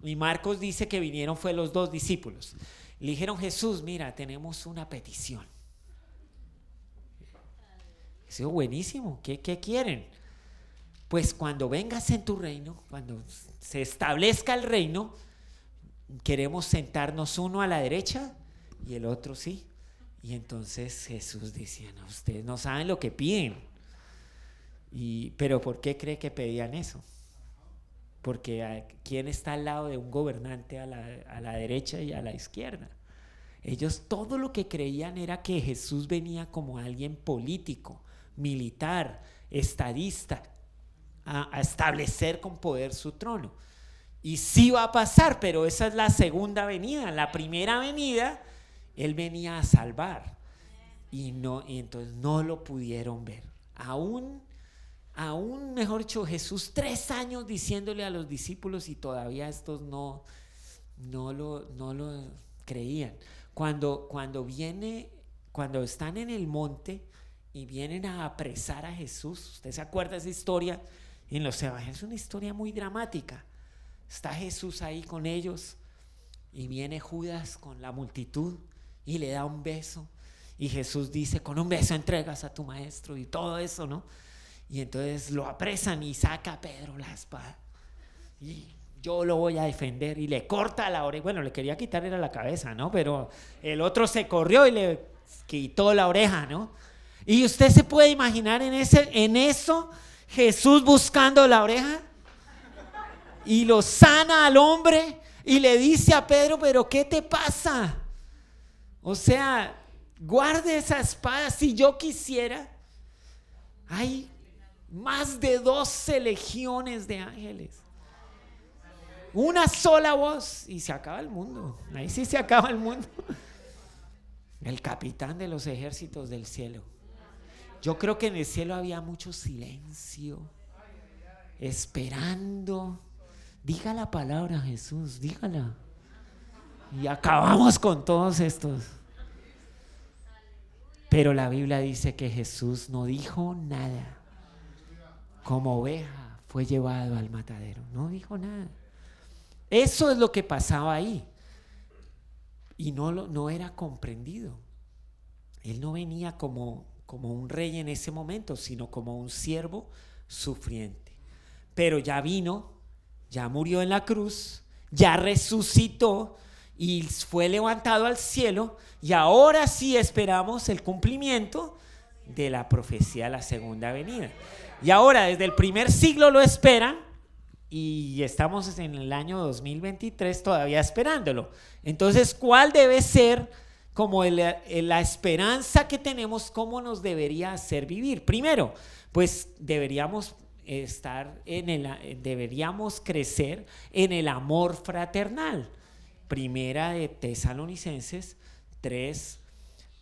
y Marcos dice que vinieron fue los dos discípulos. Le dijeron, Jesús, mira, tenemos una petición. Dice, buenísimo, ¿Qué, ¿qué quieren? Pues cuando vengas en tu reino, cuando se establezca el reino, queremos sentarnos uno a la derecha y el otro sí. Y entonces Jesús decía, no, ustedes no saben lo que piden. Y, pero ¿por qué cree que pedían eso? Porque ¿quién está al lado de un gobernante a la, derecha y a la izquierda? Ellos todo lo que creían era que Jesús venía como alguien político, militar, estadista, a, a, establecer con poder su trono. Y sí va a pasar, pero esa es la segunda venida. La primera venida, Él venía a salvar. Y, no, y entonces no lo pudieron ver. Aún aún mejor dicho, Jesús tres años diciéndole a los discípulos y todavía estos no, no, lo, no lo creían. Cuando, cuando viene, cuando están en el monte y vienen a apresar a Jesús, usted se acuerda esa historia en los evangelios, es una historia muy dramática. Está Jesús ahí con ellos y viene Judas con la multitud y le da un beso. Y Jesús dice, con un beso entregas a tu maestro y todo eso, ¿no? Y entonces lo apresan y saca a Pedro la espada. Y yo lo voy a defender. Y le corta la oreja. Bueno, le quería quitar era la cabeza, ¿no? Pero el otro se corrió y le quitó la oreja, ¿no? Y usted se puede imaginar en, ese, en eso Jesús buscando la oreja y lo sana al hombre y le dice a Pedro, pero ¿qué te pasa? O sea, guarde esa espada si yo quisiera. Ay, más de 12 legiones de ángeles. Una sola voz y se acaba el mundo. Ahí sí se acaba el mundo. El capitán de los ejércitos del cielo. Yo creo que en el cielo había mucho silencio, esperando. Diga la palabra, Jesús, dígala. Y acabamos con todos estos. Pero la Biblia dice que Jesús no dijo nada como oveja fue llevado al matadero. No dijo nada. Eso es lo que pasaba ahí. Y no, no era comprendido. Él no venía como, como un rey en ese momento, sino como un siervo sufriente. Pero ya vino, ya murió en la cruz, ya resucitó y fue levantado al cielo. Y ahora sí esperamos el cumplimiento de la profecía de la segunda venida. Y ahora, desde el primer siglo lo esperan y estamos en el año 2023 todavía esperándolo. Entonces, ¿cuál debe ser como la esperanza que tenemos, cómo nos debería hacer vivir? Primero, pues deberíamos estar en el, deberíamos crecer en el amor fraternal. Primera de Tesalonicenses 3,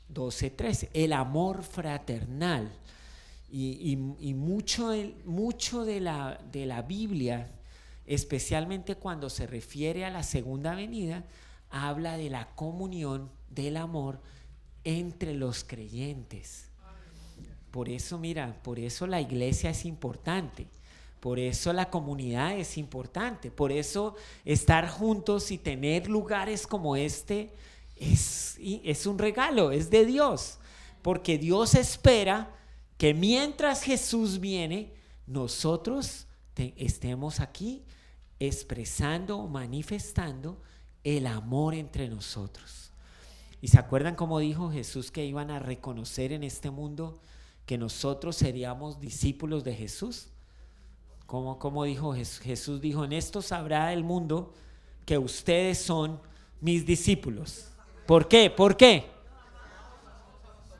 12, 13. El amor fraternal. Y, mucho, mucho de, la, de la Biblia, especialmente cuando se refiere a la segunda venida, habla de la comunión del amor entre los creyentes. Por eso, mira, por eso la iglesia es importante. Por eso la comunidad es importante. Por eso estar juntos y tener lugares como este es, es un regalo, es de Dios. Porque Dios espera que mientras Jesús viene, nosotros estemos aquí expresando o manifestando el amor entre nosotros. ¿Y se acuerdan cómo dijo Jesús que iban a reconocer en este mundo que nosotros seríamos discípulos de Jesús? ¿Cómo, dijo Jesús? Jesús dijo, en esto sabrá el mundo que ustedes son mis discípulos. ¿Por qué? ¿Por qué?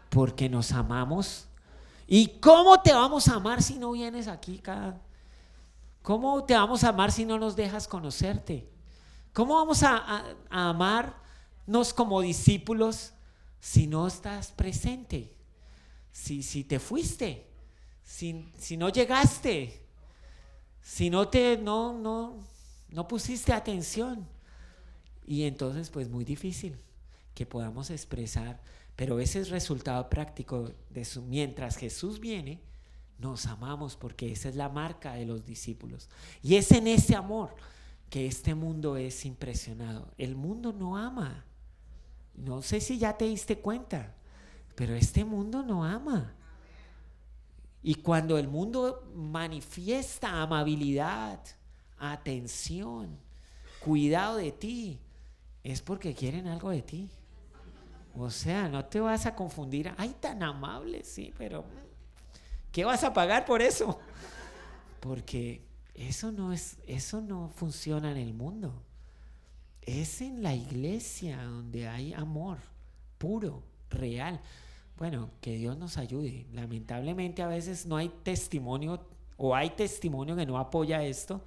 Porque nos amamos. ¿Y cómo te vamos a amar si no vienes aquí cada... ¿Cómo te vamos a amar si no nos dejas conocerte? ¿Cómo vamos a, amarnos como discípulos si no estás presente? Si, si te fuiste, si, si no llegaste, si no te, no, no, no pusiste atención. Y entonces, pues muy difícil que podamos expresar, pero ese es resultado práctico de su, mientras Jesús viene, nos amamos porque esa es la marca de los discípulos. Y es en ese amor que este mundo es impresionado. El mundo no ama. No sé si ya te diste cuenta, pero este mundo no ama. Y cuando el mundo manifiesta amabilidad, atención, cuidado de ti, es porque quieren algo de ti. O sea, no te vas a confundir. Ay, tan amable, sí, pero ¿qué vas a pagar por eso? Porque eso no es, eso no funciona en el mundo. Es en la iglesia donde hay amor puro, real. Bueno, que Dios nos ayude. Lamentablemente a veces no hay testimonio o hay testimonio que no apoya esto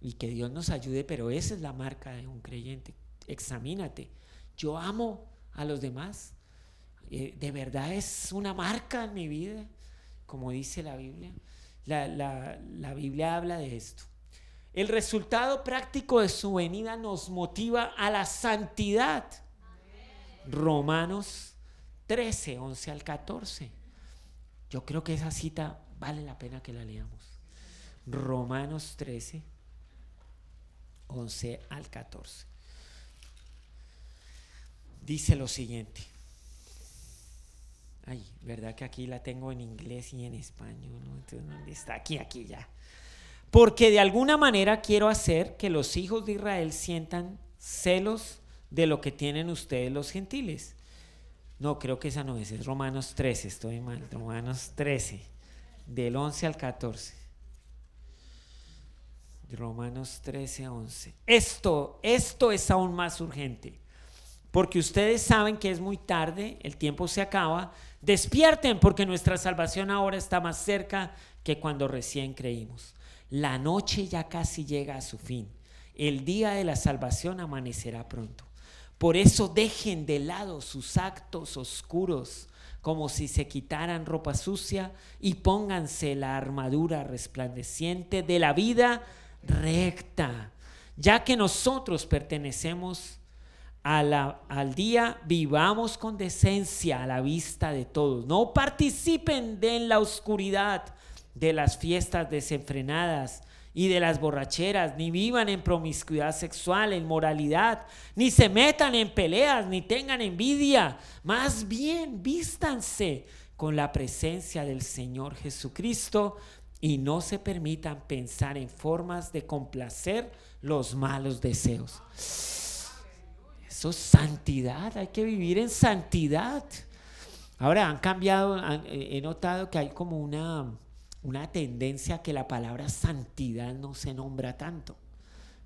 y que Dios nos ayude, pero esa es la marca de un creyente. Examínate. Yo amo a los demás. Eh, de verdad es una marca en mi vida, como dice la Biblia. La, la Biblia habla de esto. El resultado práctico de su venida nos motiva a la santidad. Romanos 13, 11 al 14. Yo creo que esa cita vale la pena que la leamos. Romanos 13, 11 al 14. Dice lo siguiente. Ay, ¿verdad que aquí la tengo en inglés y en español? Entonces, ¿dónde está? Aquí, aquí ya. Porque de alguna manera quiero hacer que los hijos de Israel sientan celos de lo que tienen ustedes los gentiles no, creo que esa no es, es Romanos 13, estoy mal, Romanos 13, del 11 al 14. Romanos 13, 11. Esto, esto es aún más urgente, porque ustedes saben que es muy tarde, el tiempo se acaba. Despierten, porque nuestra salvación ahora está más cerca que cuando recién creímos. La noche ya casi llega a su fin. El día de la salvación amanecerá pronto. Por eso dejen de lado sus actos oscuros, como si se quitaran ropa sucia y pónganse la armadura resplandeciente de la vida recta, ya que nosotros pertenecemos al día, vivamos con decencia a la vista de todos. No participen de en la oscuridad de las fiestas desenfrenadas y de las borracheras, ni vivan en promiscuidad sexual, en moralidad, ni se metan en peleas, ni tengan envidia. Más bien, vístanse con la presencia del Señor Jesucristo y no se permitan pensar en formas de complacer los malos deseos. Eso es santidad, hay que vivir en santidad. Ahora han cambiado, he notado que hay como una una tendencia que la palabra santidad no se nombra tanto.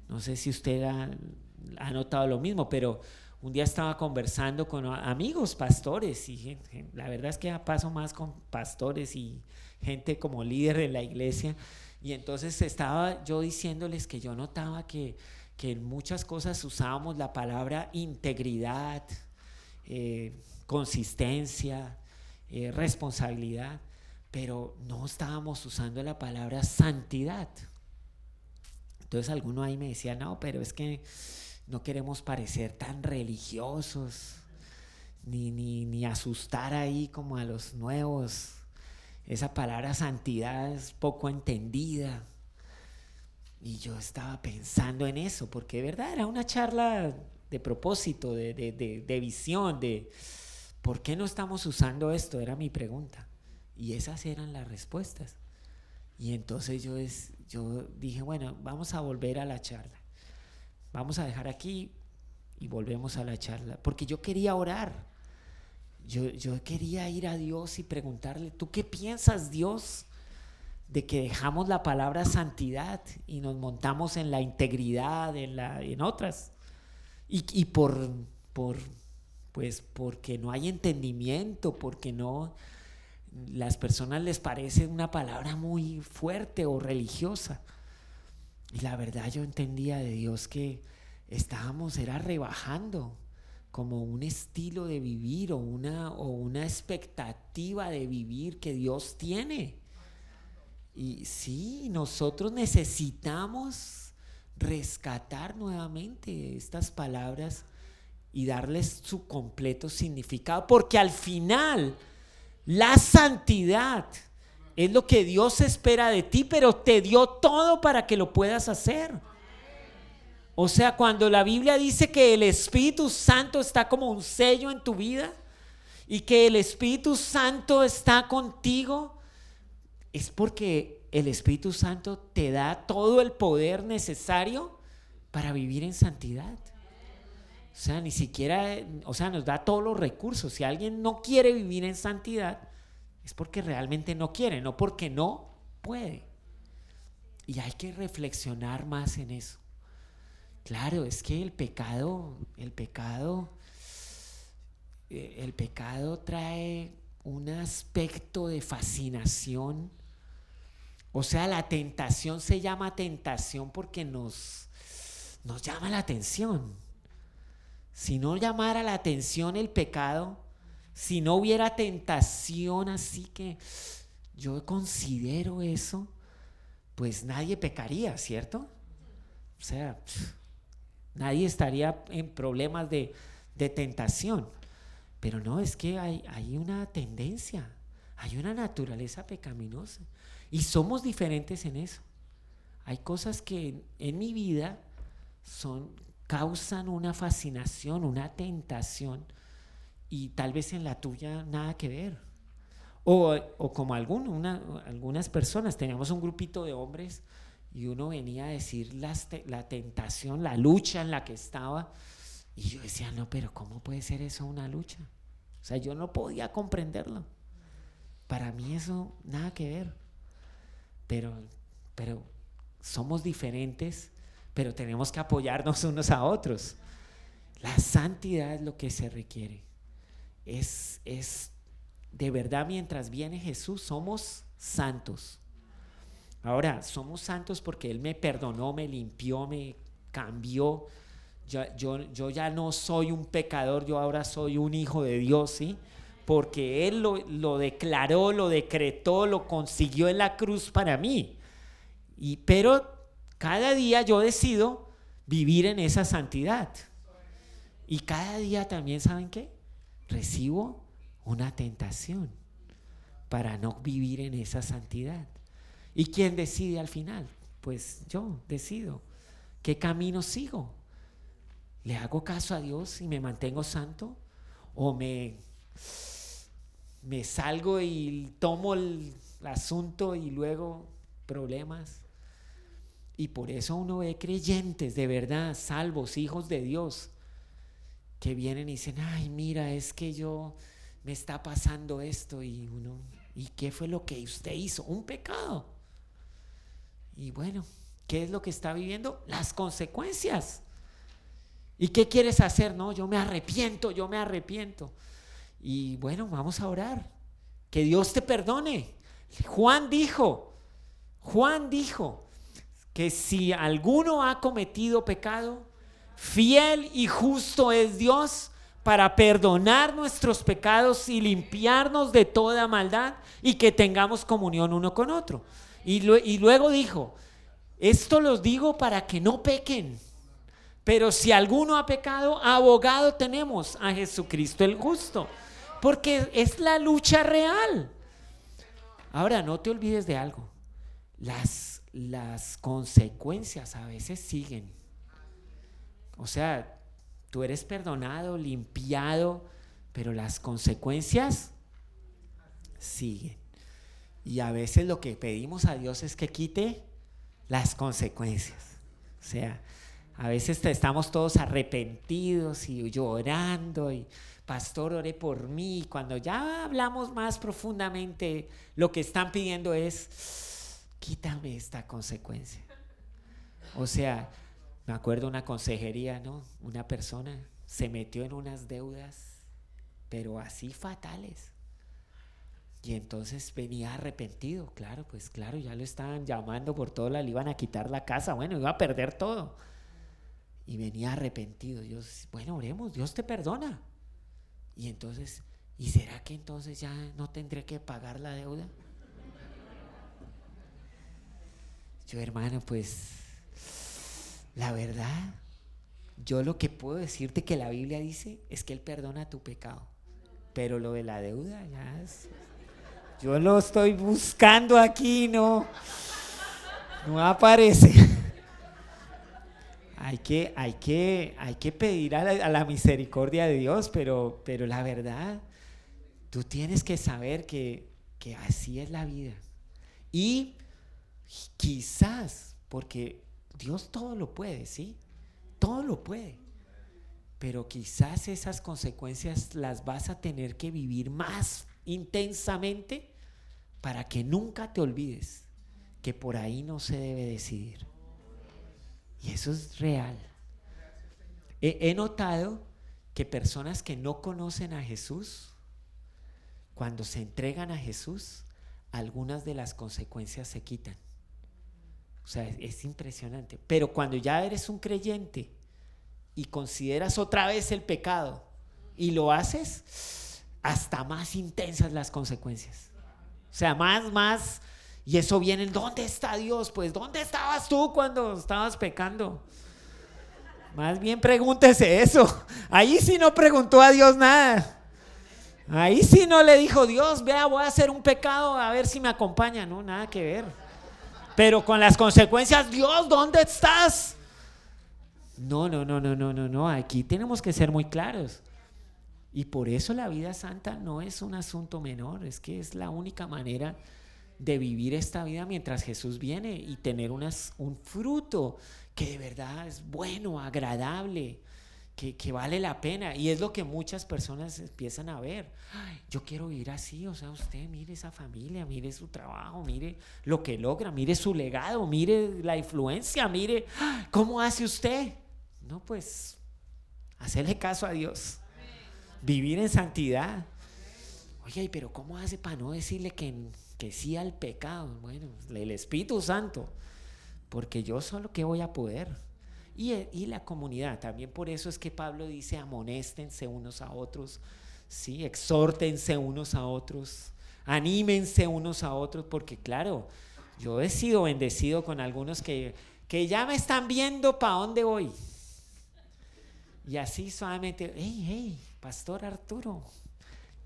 No sé si usted ha, notado lo mismo, pero un día estaba conversando con amigos pastores y la verdad es que paso más con pastores y gente como líder de la iglesia. Y entonces estaba yo diciéndoles que yo notaba que, en muchas cosas usábamos la palabra integridad, eh, consistencia, eh, responsabilidad, pero no estábamos usando la palabra santidad. Entonces alguno ahí me decía, no, pero es que no queremos parecer tan religiosos, ni, ni, ni asustar ahí como a los nuevos. Esa palabra santidad es poco entendida. Y yo estaba pensando en eso, porque de verdad era una charla de propósito, de, de, de, visión, de por qué no estamos usando esto, era mi pregunta. Y esas eran las respuestas. Y entonces yo, es, yo dije, bueno, vamos a volver a la charla. Vamos a dejar aquí y volvemos a la charla. Porque yo quería orar. Yo, yo quería ir a Dios y preguntarle, ¿tú qué piensas, Dios? De que dejamos la palabra santidad y nos montamos en la integridad, en, la, en otras. Y, y por, por, pues porque no hay entendimiento, porque no, las personas les parece una palabra muy fuerte o religiosa. Y la verdad yo entendía de Dios que estábamos, era rebajando como un estilo de vivir o una, o una expectativa de vivir que Dios tiene. Y sí, nosotros necesitamos rescatar nuevamente estas palabras y darles su completo significado, porque al final la santidad es lo que Dios espera de ti, pero te dio todo para que lo puedas hacer. O sea, cuando la Biblia dice que el Espíritu Santo está como un sello en tu vida y que el Espíritu Santo está contigo, es porque el Espíritu Santo te da todo el poder necesario para vivir en santidad. O sea, ni siquiera, o sea, nos da todos los recursos. Si alguien no quiere vivir en santidad, es porque realmente no quiere, no porque no puede. Y hay que reflexionar más en eso. Claro, es que el pecado, el pecado, eh, el pecado trae un aspecto de fascinación o sea, la tentación se llama tentación porque nos, nos llama la atención. Si no llamara la atención el pecado, si no hubiera tentación así que yo considero eso, pues nadie pecaría, ¿cierto? O sea, nadie estaría en problemas de, de tentación. Pero no, es que hay, hay una tendencia, hay una naturaleza pecaminosa. Y somos diferentes en eso. Hay cosas que en mi vida son, causan una fascinación, una tentación, y tal vez en la tuya nada que ver. O, como algunas personas, teníamos un grupito de hombres y uno venía a decir la tentación, la lucha en la que estaba, y yo decía, no, pero ¿cómo puede ser eso una lucha? O sea, yo no podía comprenderlo. Para mí eso nada que ver pero, pero somos diferentes, pero tenemos que apoyarnos unos a otros. La santidad es lo que se requiere. Es, es de verdad, mientras viene Jesús, somos santos. Ahora, somos santos porque Él me perdonó, me limpió, me cambió. Yo, yo, yo, ya no soy un pecador, yo ahora soy un hijo de Dios, ¿sí? Porque Él lo, declaró, lo decretó, lo consiguió en la cruz para mí. Y, pero cada día yo decido vivir en esa santidad. Y cada día también, ¿saben qué? Recibo una tentación para no vivir en esa santidad. ¿Y quién decide al final? Pues yo decido. ¿Qué camino sigo? ¿Le hago caso a Dios y me mantengo santo? ¿O me me salgo y tomo el asunto y luego problemas. Y por eso uno ve creyentes de verdad, salvos, hijos de Dios, que vienen y dicen, ay, mira, es que yo me está pasando esto y uno, ¿y qué fue lo que usted hizo? Un pecado. Y bueno, ¿qué es lo que está viviendo? Las consecuencias. ¿Y qué quieres hacer? No, yo me arrepiento, yo me arrepiento. Y bueno, vamos a orar. Que Dios te perdone. Juan dijo, Juan dijo que si alguno ha cometido pecado, fiel y justo es Dios para perdonar nuestros pecados y limpiarnos de toda maldad y que tengamos comunión uno con otro. Y, luego dijo, esto los digo para que no pequen. Pero si alguno ha pecado, abogado tenemos a Jesucristo el justo. Porque es la lucha real. Ahora, no te olvides de algo. Las, las consecuencias a veces siguen. O sea, tú eres perdonado, limpiado, pero las consecuencias siguen. Y a veces lo que pedimos a Dios es que quite las consecuencias. O sea, a veces estamos todos arrepentidos y llorando y pastor, ore por mí. Cuando ya hablamos más profundamente, lo que están pidiendo es, quítame esta consecuencia. O sea, me acuerdo una consejería, ¿no? Una persona se metió en unas deudas, pero así fatales. Y entonces venía arrepentido, claro, pues claro, ya lo estaban llamando por todo, le iban a quitar la casa, bueno, iba a perder todo. Y venía arrepentido. Yo, bueno, oremos, Dios te perdona. Y entonces, ¿y será que entonces ya no tendré que pagar la deuda? Yo, hermano, pues, la verdad, yo lo que puedo decirte que la Biblia dice es que Él perdona tu pecado. Pero lo de la deuda, ya yo lo estoy buscando aquí, no, no aparece. Hay que, hay que, hay que pedir a la, misericordia de Dios, pero, pero la verdad, tú tienes que saber que, que así es la vida. Y quizás, porque Dios todo lo puede, ¿sí? Todo lo puede. Pero quizás esas consecuencias las vas a tener que vivir más intensamente para que nunca te olvides que por ahí no se debe decidir. Y eso es real. He, notado que personas que no conocen a Jesús, cuando se entregan a Jesús, algunas de las consecuencias se quitan. O sea, es, impresionante. Pero cuando ya eres un creyente y consideras otra vez el pecado y lo haces, hasta más intensas las consecuencias. O sea, más, más y eso viene, ¿dónde está Dios? Pues, ¿dónde estabas tú cuando estabas pecando? Más bien pregúntese eso. Ahí sí no preguntó a Dios nada. Ahí sí no le dijo, Dios, vea, voy a hacer un pecado, a ver si me acompaña. No, nada que ver. Pero con las consecuencias, Dios, ¿dónde estás? No, no, no, no, no, no, no. Aquí tenemos que ser muy claros. Y por eso la vida santa no es un asunto menor, es que es la única manera de vivir esta vida mientras Jesús viene y tener unas, un fruto que de verdad es bueno, agradable, que, que, vale la pena. Y es lo que muchas personas empiezan a ver. yo quiero vivir así, o sea, usted mire esa familia, mire su trabajo, mire lo que logra, mire su legado, mire la influencia, mire cómo hace usted. No, pues, hacerle caso a Dios, vivir en santidad. Oye, pero ¿cómo hace para no decirle que que sí al pecado. Bueno, el Espíritu Santo, porque yo solo que voy a poder. Y, y, la comunidad, también por eso es que Pablo dice, amonéstense unos a otros, ¿sí? exhórtense unos a otros, anímense unos a otros, porque claro, yo he sido bendecido con algunos que, que ya me están viendo para dónde voy. Y así suavemente, hey, hey, Pastor Arturo,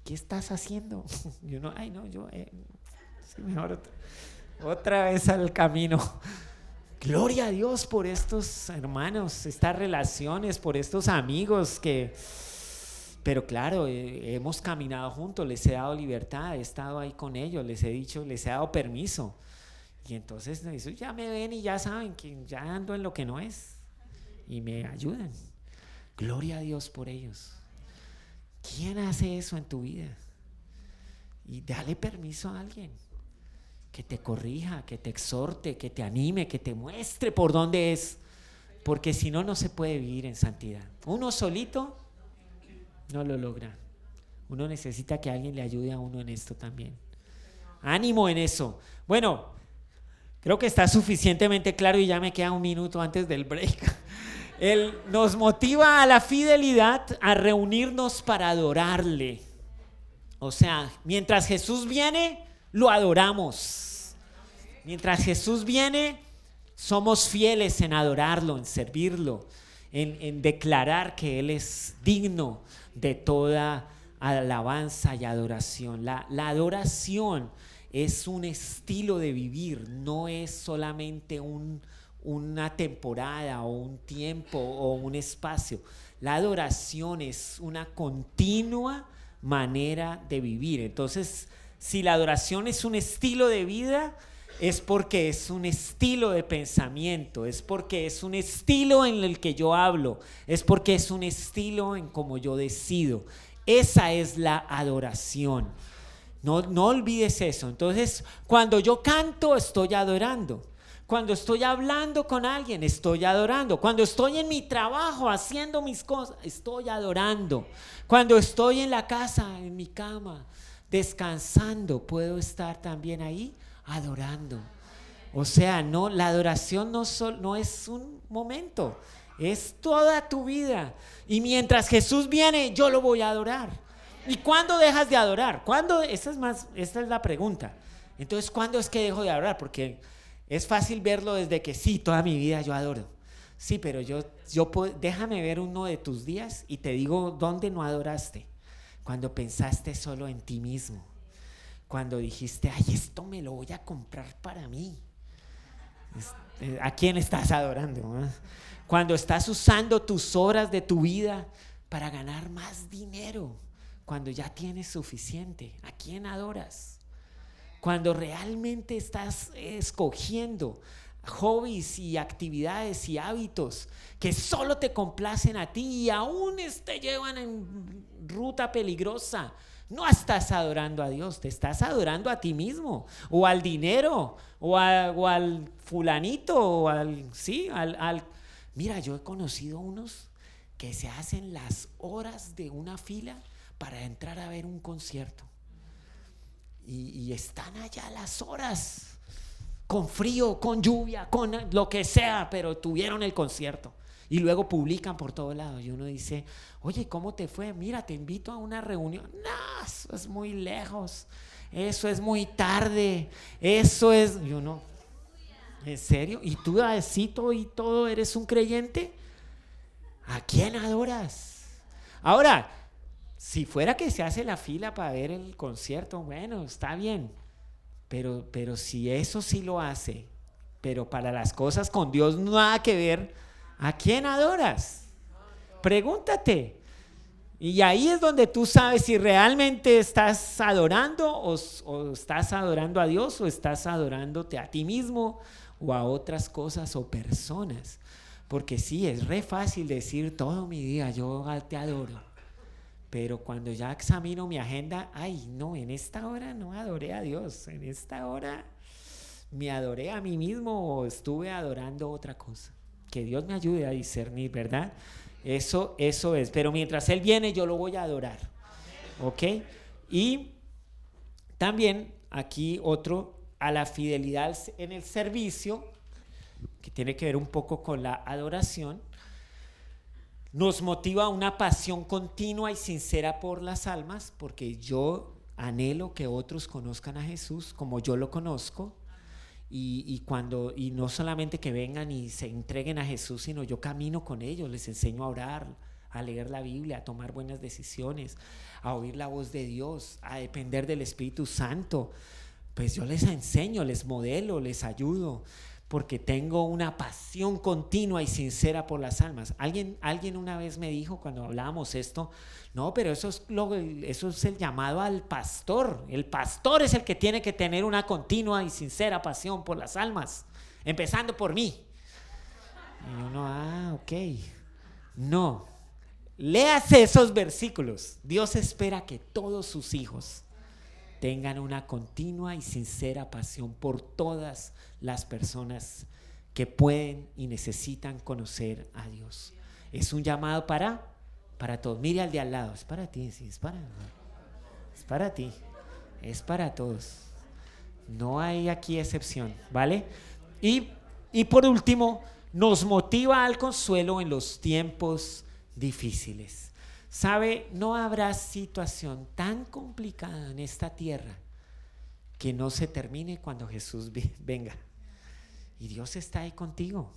¿qué estás haciendo? Yo no, ay, no, yo, eh, mejor otra vez al camino. Gloria a Dios por estos hermanos, estas relaciones, por estos amigos que, pero claro, eh, hemos caminado juntos, les he dado libertad, he estado ahí con ellos, les he dicho, les he dado permiso. Y entonces ya me ven y ya saben que ya ando en lo que no es. Y me ayudan. Gloria a Dios por ellos. ¿Quién hace eso en tu vida? Y dale permiso a alguien que te corrija, que te exhorte, que te anime, que te muestre por dónde es. Porque si no, no se puede vivir en santidad. Uno solito no lo logra. Uno necesita que alguien le ayude a uno en esto también. Ánimo en eso. Bueno, creo que está suficientemente claro y ya me queda un minuto antes del break. Él nos motiva a la fidelidad, a reunirnos para adorarle. O sea, mientras Jesús viene, lo adoramos. Mientras Jesús viene, somos fieles en adorarlo, en servirlo, en, declarar que Él es digno de toda alabanza y adoración. La, adoración es un estilo de vivir, no es solamente un, una temporada o un tiempo o un espacio. La adoración es una continua manera de vivir. Entonces, si la adoración es un estilo de vida, es porque es un estilo de pensamiento, es porque es un estilo en el que yo hablo, es porque es un estilo en como yo decido. Esa es la adoración. No, no olvides eso. Entonces, cuando yo canto, estoy adorando. Cuando estoy hablando con alguien, estoy adorando. Cuando estoy en mi trabajo haciendo mis cosas, estoy adorando. Cuando estoy en la casa, en mi cama, descansando, puedo estar también ahí adorando. O sea, no, la adoración no, no es un momento, es toda tu vida. Y mientras Jesús viene, yo lo voy a adorar. ¿Y cuándo dejas de adorar? ¿Cuándo? Esta es, más, esta es la pregunta. Entonces, ¿cuándo es que dejo de adorar? Porque es fácil verlo desde que sí, toda mi vida yo adoro. Sí, pero yo, yo déjame ver uno de tus días y te digo dónde no adoraste. Cuando pensaste solo en ti mismo. Cuando dijiste, ay, esto me lo voy a comprar para mí. Eh, ¿A quién estás adorando? Ah? Cuando estás usando tus horas de tu vida para ganar más dinero cuando ya tienes suficiente? ¿A quién adoras? Cuando realmente estás escogiendo hobbies y actividades y hábitos que solo te complacen a ti y aún te llevan en ruta peligrosa. No estás adorando a Dios, te estás adorando a ti mismo, o al dinero, o, al fulanito, o al, sí, al, al... Mira, yo he conocido unos que se hacen las horas de una fila para entrar a ver un concierto. Y, están allá las horas, con frío, con lluvia, con lo que sea, pero tuvieron el concierto. Y luego publican por todos lados. Y uno dice, oye, ¿cómo te fue? Mira, te invito a una reunión. No, eso es muy lejos. Eso es muy tarde. Eso es... Y uno, ¿en serio? ¿Y tú, Adecito, y todo, eres un creyente? ¿A quién adoras? Ahora, si fuera que se hace la fila para ver el concierto, bueno, está bien. Pero, pero si eso sí lo hace, pero para las cosas con Dios nada que ver, ¿a quién adoras? Pregúntate. Y ahí es donde tú sabes si realmente estás adorando o, estás adorando a Dios o estás adorándote a ti mismo o a otras cosas o personas. Porque sí, es re fácil decir todo mi día, yo te adoro. Pero cuando ya examino mi agenda, ay, no, en esta hora no adoré a Dios, en esta hora me adoré a mí mismo o estuve adorando otra cosa. Que Dios me ayude a discernir, ¿verdad? Eso, eso es. Pero mientras Él viene, yo lo voy a adorar. ¿Ok? Y también aquí otro, a la fidelidad en el servicio, que tiene que ver un poco con la adoración nos motiva una pasión continua y sincera por las almas, porque yo anhelo que otros conozcan a Jesús como yo lo conozco. Y, cuando, y no solamente que vengan y se entreguen a Jesús, sino yo camino con ellos, les enseño a orar, a leer la Biblia, a tomar buenas decisiones, a oír la voz de Dios, a depender del Espíritu Santo. Pues yo les enseño, les modelo, les ayudo porque tengo una pasión continua y sincera por las almas. Alguien, alguien una vez me dijo cuando hablábamos esto, no, pero eso es, lo, eso es el llamado al pastor. El pastor es el que tiene que tener una continua y sincera pasión por las almas, empezando por mí. Y uno, ah, ok. No, léase esos versículos. Dios espera que todos sus hijos tengan una continua y sincera pasión por todas las personas que pueden y necesitan conocer a Dios. Es un llamado para, para todos. Mire al de al lado, es para ti, sí, es para, es para ti, es para todos. No hay aquí excepción, ¿vale? Y, y por último, nos motiva al consuelo en los tiempos difíciles. Sabe, no habrá situación tan complicada en esta tierra que no se termine cuando Jesús venga. Y Dios está ahí contigo.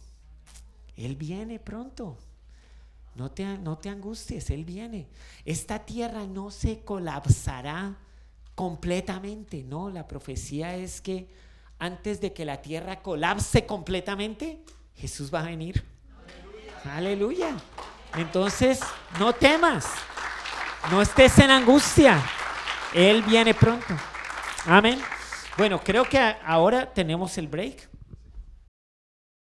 Él viene pronto. No te, no te angusties, Él viene. Esta tierra no se colapsará completamente, no. La profecía es que antes de que la tierra colapse completamente, Jesús va a venir. Aleluya. Entonces, no temas, no estés en angustia. Él viene pronto. Amén. Bueno, creo que ahora tenemos el break.